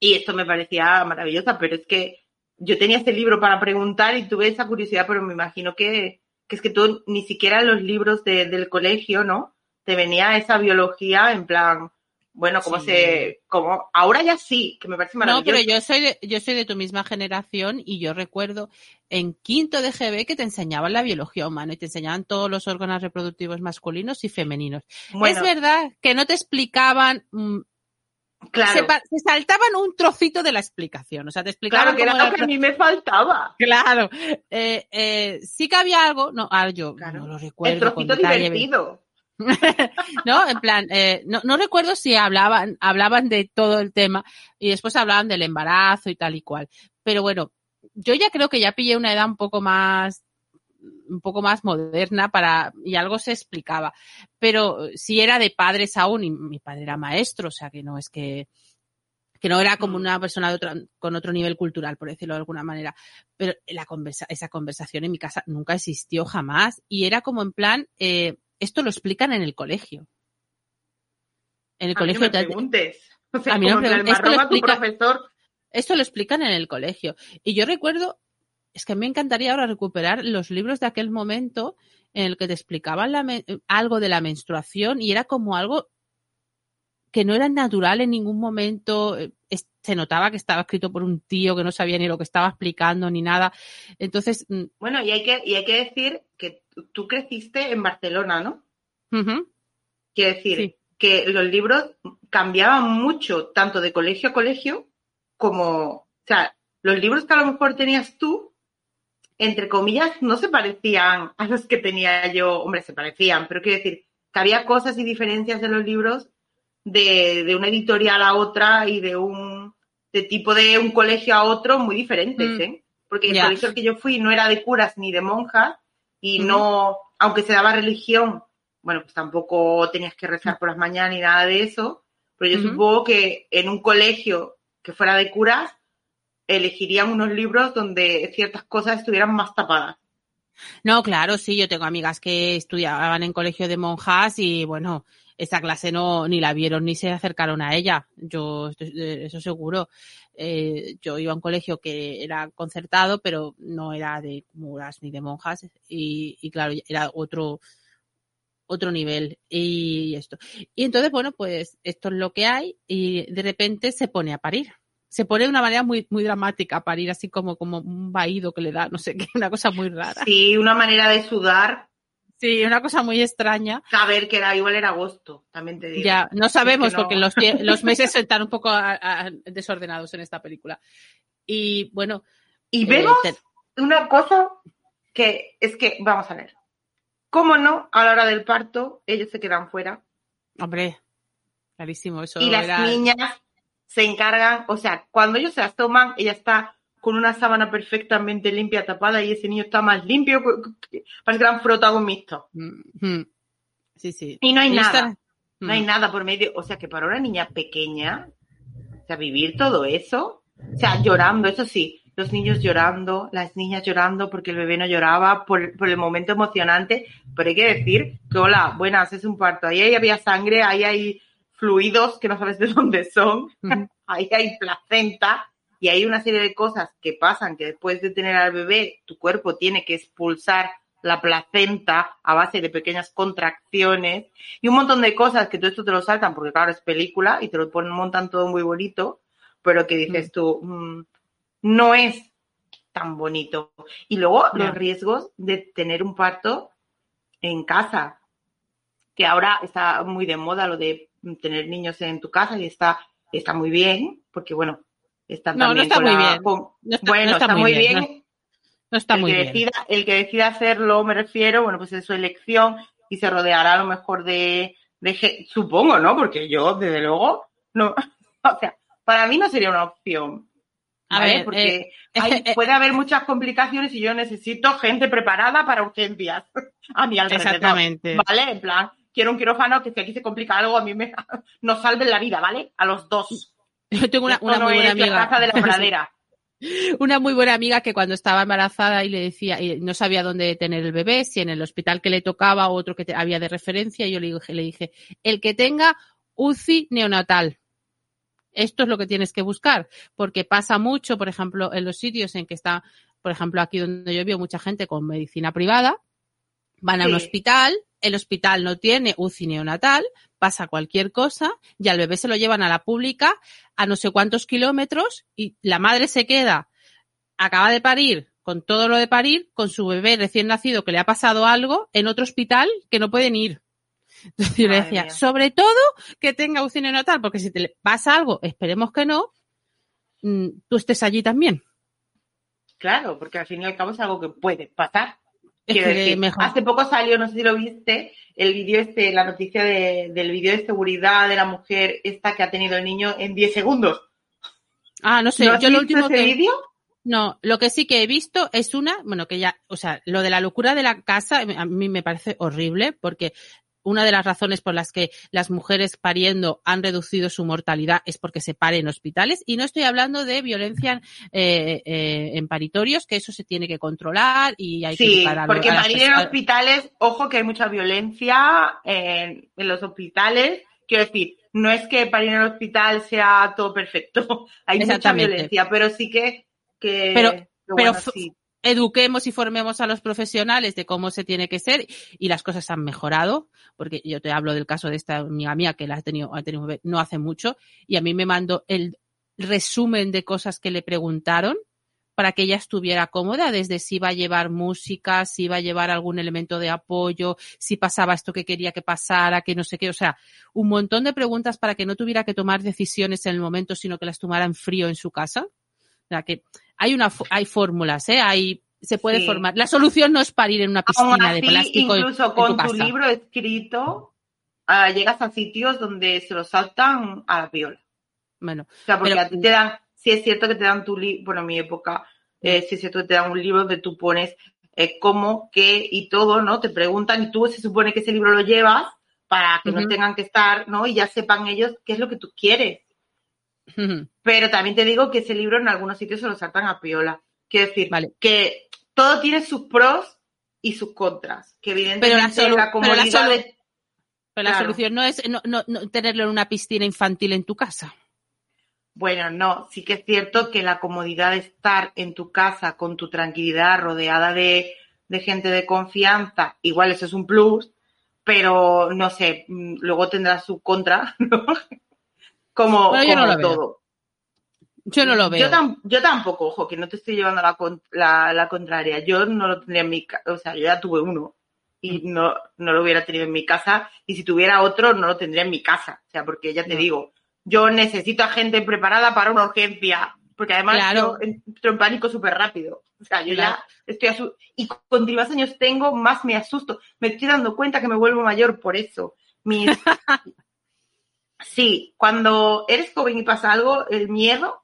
Y esto me parecía maravillosa, pero es que yo tenía este libro para preguntar y tuve esa curiosidad, pero me imagino que, que es que tú ni siquiera en los libros de- del colegio, ¿no? Te venía esa biología en plan, bueno, cómo
Sí.
se, como, ahora ya sí, que me parece
No,
maravilloso.
pero yo soy de, yo soy de tu misma generación y yo recuerdo en quinto de GB que te enseñaban la biología humana y te enseñaban todos los órganos reproductivos masculinos y femeninos.
Bueno,
Es verdad que no te explicaban mm,
Claro,
se, saltaban un trocito de la explicación. O sea, te explicaban
claro que era lo que a mí me faltaba.
Claro, eh, eh, sí que había algo, no, ahora yo
Claro.
no lo
El
recuerdo con
trocito
detalle,
divertido.
¿no? En plan, eh, no, no recuerdo si hablaban, hablaban de todo el tema y después hablaban del embarazo y tal y cual. Pero bueno, yo ya creo que ya pillé una edad un poco más, un poco más moderna para, y algo se explicaba. Pero si era de padres aún, y mi padre era maestro, o sea que no es que, que no era como una persona de con otro nivel cultural, por decirlo de alguna manera. Pero la conversa, esa conversación en mi casa nunca existió jamás y era como en plan, eh, esto lo explican en el colegio. En el
A mí no
colegio
me
te-
preguntes. O sea,
A mí no me preguntes, esto lo explica-
profesor.
esto lo explican en el colegio. Y yo recuerdo, es que me encantaría ahora recuperar los libros de aquel momento en el que te explicaban la algo de la menstruación y era como algo que no era natural en ningún momento. eh, Se notaba que estaba escrito por un tío que no sabía ni lo que estaba explicando ni nada. Entonces, mm,
Bueno, y hay que, y hay que decir que tú- creciste en Barcelona, ¿no?
ujú,
Quiere decir
Sí.
que los libros cambiaban mucho, tanto de colegio a colegio, como, o sea, los libros que a lo mejor tenías tú, entre comillas, no se parecían a los que tenía yo, hombre, se parecían, pero quiero decir que había cosas y diferencias de los libros de, de una editorial a otra y de un de tipo de un colegio a otro muy diferentes,
Mm.
¿eh? Porque el colegio al que yo fui no era de curas ni de monjas y no, aunque se daba religión, bueno, pues tampoco tenías que rezar por las mañanas ni nada de eso, pero yo supongo que en un colegio que fuera de curas elegirían unos libros donde ciertas cosas estuvieran más tapadas.
No, claro, sí, yo tengo amigas que estudiaban en colegio de monjas y bueno, esa clase no ni la vieron ni se acercaron a ella. Yo eh, eso seguro. Eh, yo iba a un colegio que era concertado, pero no era de curas ni de monjas y, y claro, era otro otro nivel y esto. Y entonces, bueno, pues esto es lo que hay y de repente se pone a parir. Se pone de una manera muy, muy dramática a parir, así como, como un vaído que le da, no sé qué, una cosa muy rara.
Sí, una manera de sudar,
Sí, una cosa muy extraña.
saber que era igual era agosto, también te digo.
Ya, no sabemos
Es que no.
porque los, meses están un poco a- a- desordenados en esta película. Y bueno,
Y
eh,
vemos
te-
una cosa que es que, vamos a ver, ¿cómo no? A la hora del parto, ellos se quedan fuera
hombre, clarísimo, eso
y las
era...
niñas se encargan, o sea, cuando ellos se las toman, ella está con una sábana perfectamente limpia, tapada, y ese niño está más limpio, parece que lo han frotado un mixto.
Sí, sí.
Y no hay
Y
nada, no hay
Mm.
nada por medio, o sea, que para una niña pequeña, o sea, vivir todo eso, o sea, llorando, eso sí, los niños llorando, las niñas llorando porque el bebé no lloraba por, por el momento emocionante, pero hay que decir que, hola, buenas, es un parto, ahí hay- había sangre, ahí hay fluidos que no sabes de dónde son,
Ujú.
ahí hay placenta y hay una serie de cosas que pasan que después de tener al bebé, tu cuerpo tiene que expulsar la placenta a base de pequeñas contracciones y un montón de cosas que todo esto te lo saltan porque claro es película y te lo ponen, montan todo muy bonito, pero que dices tú, mm, no es tan bonito. Y luego los riesgos de tener un parto en casa, que ahora está muy de moda lo de tener niños en tu casa y está, está muy bien, porque bueno, está
No, no está muy
la-
bien.
con-
No está-
bueno,
no
está, muy bien,
no- No está
el
muy
que
bien.
decida, el que decida hacerlo, me refiero, bueno, pues es su elección y se rodeará a lo mejor de, de supongo, ¿no? Porque yo, desde luego, no, o sea, para mí no sería una opción.
A ver,
porque
eh,
hay-
eh,
puede haber muchas complicaciones y yo necesito gente preparada para urgencias a mi alrededor.
Exactamente.
¿Vale? En plan, quiero un quirófano que si aquí se complica algo, a mí me nos salven la vida, ¿vale? A los dos.
Yo tengo una, muy buena
la
amiga.
de la pradera.
una muy buena amiga que cuando estaba embarazada y le decía, y no sabía dónde tener el bebé, si en el hospital que le tocaba o otro que te- había de referencia, yo le dije, le dije, el que tenga UCI neonatal. Esto es lo que tienes que buscar, porque pasa mucho, por ejemplo, en los sitios en que está, por ejemplo, aquí donde yo veo mucha gente con medicina privada, van a un hospital, el hospital no tiene UCI neonatal, pasa cualquier cosa y al bebé se lo llevan a la pública a no sé cuántos kilómetros y la madre se queda, acaba de parir, con todo lo de parir, con su bebé recién nacido que le ha pasado algo en otro hospital que no pueden ir. Entonces yo le decía,
mía.
sobre todo que tenga UCI neonatal, porque si te pasa algo, esperemos que no, mm, tú estés allí también.
Claro, porque al fin y al cabo es algo que puede pasar.
Es que
decir,
mejor.
Hace poco salió, no sé si lo viste, el vídeo este, la noticia de- del vídeo de seguridad de la mujer esta que ha tenido el niño en 10 segundos.
Ah, no sé,
¿No has
yo lo último
ese
que...
vídeo?
No, lo que sí que he visto es una, bueno, que ya, o sea, lo de la locura de la casa a mí me parece horrible porque una de las razones por las que las mujeres pariendo han reducido su mortalidad es porque se pare en hospitales y no estoy hablando de violencia eh, eh, en paritorios, que eso se tiene que controlar y hay que
Sí,
a lo-
porque
a
parir en hospitales, ojo que hay mucha violencia en, en los hospitales. Quiero decir, no es que parir en el hospital sea todo perfecto, hay mucha violencia, pero sí que... que
Pero-
que
pero
bueno, sí.
Eduquemos y formemos a los profesionales de cómo se tiene que ser y las cosas han mejorado, porque yo te hablo del caso de esta amiga mía que la ha tenido, ha tenido no hace mucho y a mí me mandó el resumen de cosas que le preguntaron para que ella estuviera cómoda, desde si iba a llevar música, si iba a llevar algún elemento de apoyo, si pasaba esto que quería que pasara, que no sé qué, o sea, un montón de preguntas para que no tuviera que tomar decisiones en el momento, sino que las tomara en frío en su casa. O sea, que hay una, hay fórmulas, ¿eh? Hay, se puede
Sí.
formar. La solución no es parir en una
Aún
piscina de
así,
plástico en-
incluso
en
con
tu
libro escrito, ah, llegas a sitios donde se lo saltan a la viola.
Bueno,
O sea, porque
Pero-
a ti te dan, sí es cierto que te dan tu libro, bueno, en mi época, eh, sí es cierto que te dan un libro donde tú pones eh, cómo, qué y todo, ¿no? Te preguntan y tú se supone que ese libro lo llevas para que no tengan que estar, ¿no? Y ya sepan ellos qué es lo que tú quieres. Pero también te digo que ese libro en algunos sitios se lo saltan a piola. Quiero decir,
Vale.
que todo tiene sus pros y sus contras. Que evidentemente
Pero la pero la
comodidad
solu-
de-
Pero la
Claro.
solución no es no, no, no tenerlo en una piscina infantil en tu casa.
Bueno, no, sí que es cierto que la comodidad de estar en tu casa con tu tranquilidad, rodeada de, de gente de confianza, igual eso es un plus, pero no sé, mm, luego tendrá su contra, ¿no? Como,
Bueno, yo no
como
lo veo.
todo.
Yo no lo veo.
Yo, tam- yo tampoco, ojo, que no te estoy llevando la, con- la, la contraria. Yo no lo tendría en mi casa, o sea, yo ya tuve uno y
Mm.
no, no lo hubiera tenido en mi casa. Y si tuviera otro, no lo tendría en mi casa. O sea, porque ya te
No.
digo, yo necesito a gente preparada para una urgencia. Porque además
Claro.
yo entro en pánico súper rápido. O sea, yo
Claro.
ya estoy asu- Y cuanto más años tengo, más me asusto. Me estoy dando cuenta que me vuelvo mayor por eso. Mis... sí, cuando eres joven y pasa algo, el miedo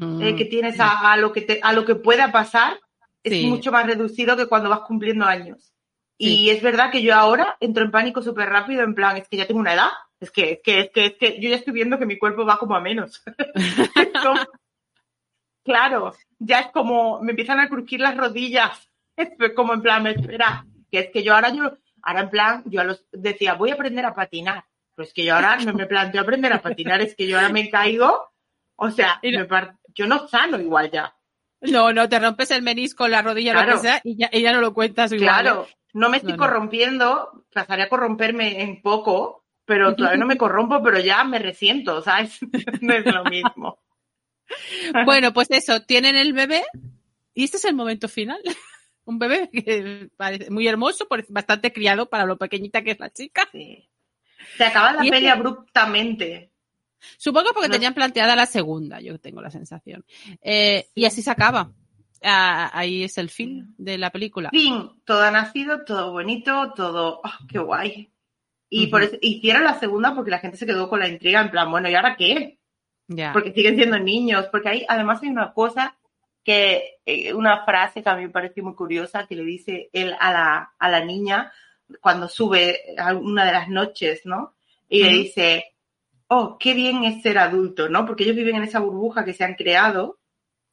eh, que tienes a, a lo que te, a lo que pueda pasar es
Sí.
mucho más reducido que cuando vas cumpliendo años.
Sí.
Y es verdad que yo ahora entro en pánico súper rápido, en plan, es que ya tengo una edad, es que, es que, es que, es que yo ya estoy viendo que mi cuerpo va como a menos. Como- claro, ya es como, me empiezan a crujir las rodillas, es como en plan, me espera, que es que yo ahora yo, ahora en plan, yo a los, decía, voy a aprender a patinar, pero es que yo ahora no me planteo aprender a patinar, es que yo ahora me caigo, o sea,
no-
me yo no sano igual ya.
No, no, te rompes el menisco, la rodilla, lo que sea, y ya, y ya no lo cuentas igual.
Claro,
¿eh?
no me estoy
No,
corrompiendo, pasaría a corromperme en poco, pero todavía no me corrompo, pero ya me resiento, ¿sabes? no es lo mismo.
Bueno, pues eso, tienen el bebé y este es el momento final. Un bebé que parece muy hermoso, bastante criado para lo pequeñita que es la chica.
Sí. Se acaba la peli abruptamente.
Supongo porque
No.
tenían planteada la segunda, yo tengo la sensación. Eh, Y así se acaba. Ah, ahí es el fin de la película.
Fin, todo ha nacido, todo bonito, todo, ¡ah, qué guay. Y
Ujú.
por eso hicieron la segunda porque la gente se quedó con la intriga en plan, bueno, ¿y ahora qué?
Ya.
porque siguen siendo niños, porque ahí además hay una cosa que, eh, una frase que a mí me pareció muy curiosa, que le dice él a la, a la niña cuando sube a una de las noches, ¿no? Y le dice, oh, qué bien es ser adulto, ¿no? Porque ellos viven en esa burbuja que se han creado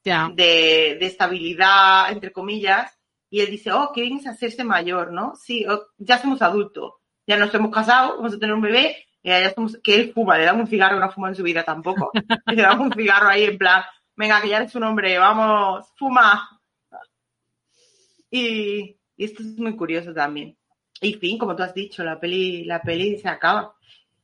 Ya.
de, de estabilidad, entre comillas, y él dice, oh, qué bien es hacerse mayor, ¿no? Sí, oh, ya somos adultos, ya nos hemos casado, vamos a tener un bebé, y ya somos, que él fuma, le dan un cigarro, no fuma en su vida tampoco, y le dan un cigarro ahí en plan, venga, que ya eres un hombre, vamos, fuma. Y, y esto es muy curioso también. Y fin, como tú has dicho, la peli, la peli se acaba.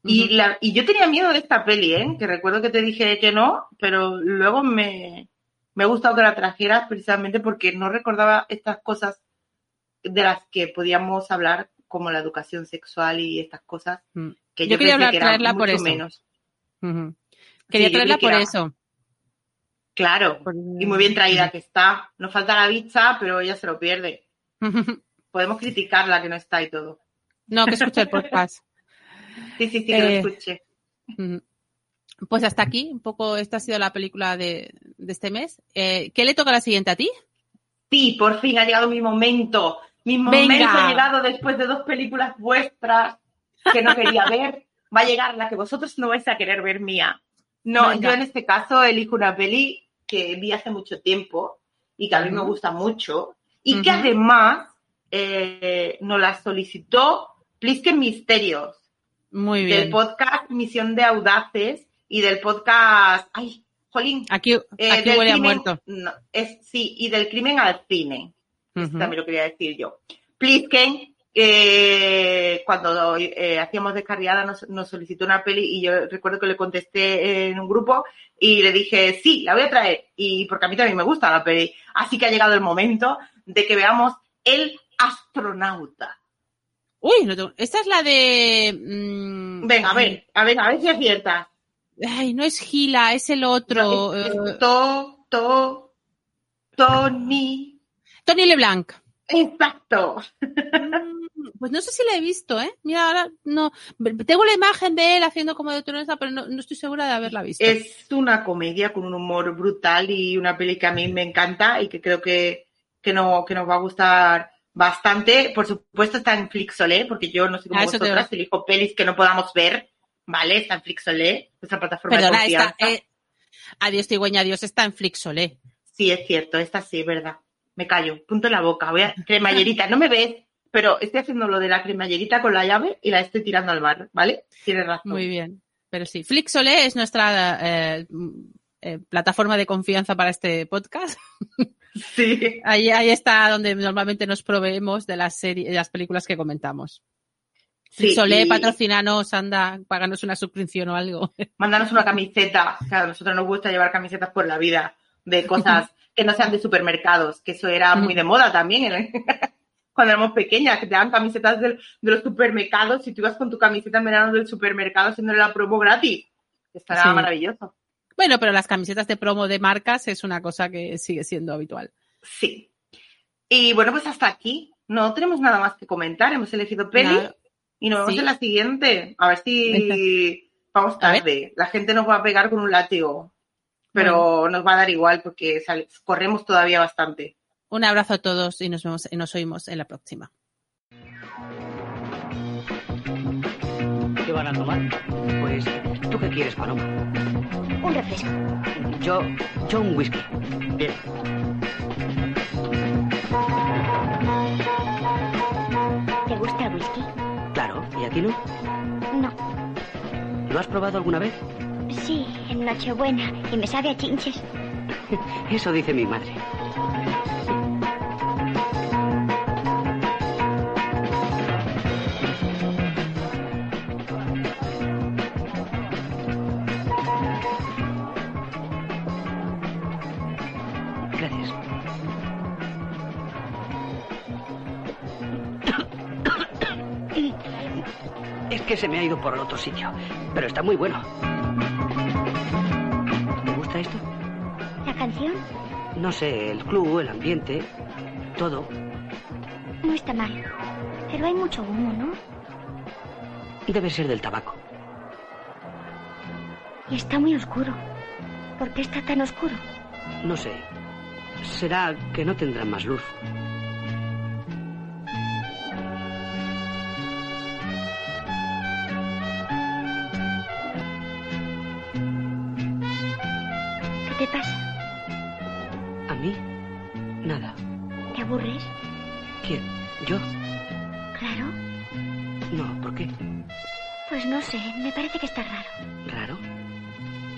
Y, la, y yo tenía miedo de esta peli, ¿eh? que recuerdo que te dije que no, pero luego me, me ha gustado que la trajeras precisamente porque no recordaba estas cosas de las que podíamos hablar como la educación sexual y estas cosas,
Mm.
que
Yo
yo,
quería
pensé
hablar-
que
traerla por eso.
menos.
Quería
Sí,
traerla
que
por
era-
eso.
Claro,
Por-
y muy bien traída que está. Nos falta la vista, pero ella se lo pierde. Podemos criticarla que no está y todo.
No, que escuché el podcast.
Sí, sí, sí, que
Eh,
lo escuche.
Ujú. Pues hasta aquí, un poco, esta ha sido la película de, de este mes. Eh, ¿Qué le toca a la siguiente a ti?
Sí, por fin ha llegado mi momento. Mi momento
Venga.
ha llegado después de dos películas vuestras que no quería ver. Va a llegar la que vosotros no vais a querer ver mía. No,
Venga.
yo en este caso elijo una peli que vi hace mucho tiempo y que a mí me gusta mucho y que además eh, nos la solicitó Plisken Misterios
Muy
del
bien.
podcast Misión de Audaces y del podcast, ay, Jolín,
Aquí,
eh,
aquí
del
huele a
crimen-
muerto.
no, es, sí, y del crimen al cine. También lo quería decir yo. Plisken, eh, cuando eh, hacíamos descarriada, nos, nos solicitó una peli y yo recuerdo que le contesté en un grupo y le dije, sí, la voy a traer. Y porque a mí también me gusta la peli. Así que ha llegado el momento de que veamos El astronauta.
Uy, no tengo- esta es la de... mm,
Venga, a ver, a ver, a ver si aciertas.
Ay, no es Gila, es el otro.
Es- es
eh,
To, to, Tony.
Tony LeBlanc.
Exacto.
Mm, Pues no sé si la he visto, ¿eh? Mira, ahora no. Tengo la imagen de él haciendo como de turista, pero no, no estoy segura de haberla visto.
Es una comedia con un humor brutal y una peli que a mí me encanta y que creo que, que, no, que nos va a gustar bastante. Por supuesto está en Flixolé, porque yo no sé cómo
Ah,
vosotras, elijo pelis que no podamos ver, ¿vale? Está en Flixolé, esa plataforma
Perdona,
de
esta,
confianza.
eh, Adiós, Tigüeña, Adiós está en Flixolé.
Sí, es cierto, esta sí, verdad. Me callo, punto en la boca, voy a cremallerita, no me ves, pero estoy haciendo lo de la cremallerita con la llave y la estoy tirando al mar, ¿vale? Tienes razón.
Muy bien. Pero sí, Flixolé es nuestra eh, eh, plataforma de confianza para este podcast.
Sí.
Ahí, ahí está donde normalmente nos proveemos de las series, de las películas que comentamos.
Sí,
Flixolé,
y-
patrocinanos, anda, páganos una suscripción o algo.
Mándanos una camiseta, que a nosotros nos gusta llevar camisetas por la vida, de cosas que no sean de supermercados, que eso era muy de moda también en- cuando éramos pequeñas, que te daban camisetas de los supermercados y tú ibas con tu camiseta en verano del supermercado haciendo la promo gratis.
Sí.
maravilloso.
Bueno, pero las camisetas de promo de marcas es una cosa que sigue siendo habitual.
Sí. Y bueno, pues hasta aquí. No tenemos nada más que comentar. Hemos elegido peli
Nada.
y nos vemos
Sí.
en la siguiente. A ver si vamos tarde. La gente nos va a pegar con un látigo. Pero nos va a dar igual porque corremos todavía bastante.
Un abrazo a todos y nos vemos y nos oímos en la próxima.
¿Qué van a tomar? Pues, ¿tú qué quieres, Paloma?
Un refresco.
Yo, yo un whisky. Bien.
¿Te gusta el whisky?
Claro, ¿y a ti no?
No.
¿Lo has probado alguna vez?
Sí, en Nochebuena. Y me sabe a chinches.
Eso dice mi madre. Que se me ha ido por el otro sitio, pero está muy bueno. ¿Te gusta esto?
¿La canción?
No sé, el club, el ambiente, todo.
No está mal. Pero hay mucho humo, ¿no?
Debe ser del tabaco.
Y está muy oscuro. ¿Por qué está tan oscuro?
No sé. Será que no tendrán más luz.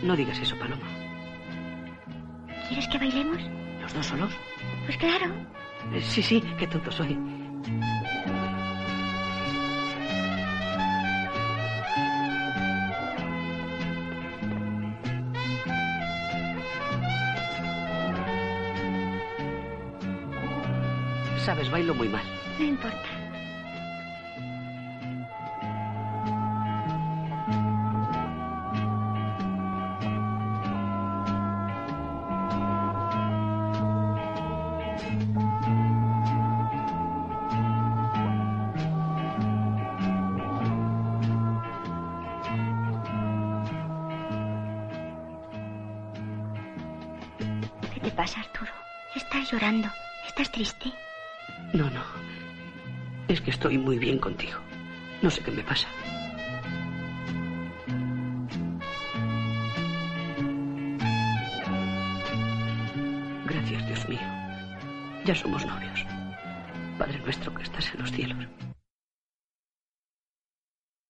No digas eso, Paloma.
¿Quieres que bailemos?
¿Los dos solos?
Pues claro.
Eh, Sí, sí, qué tonto soy. Sabes, bailo muy mal.
No importa.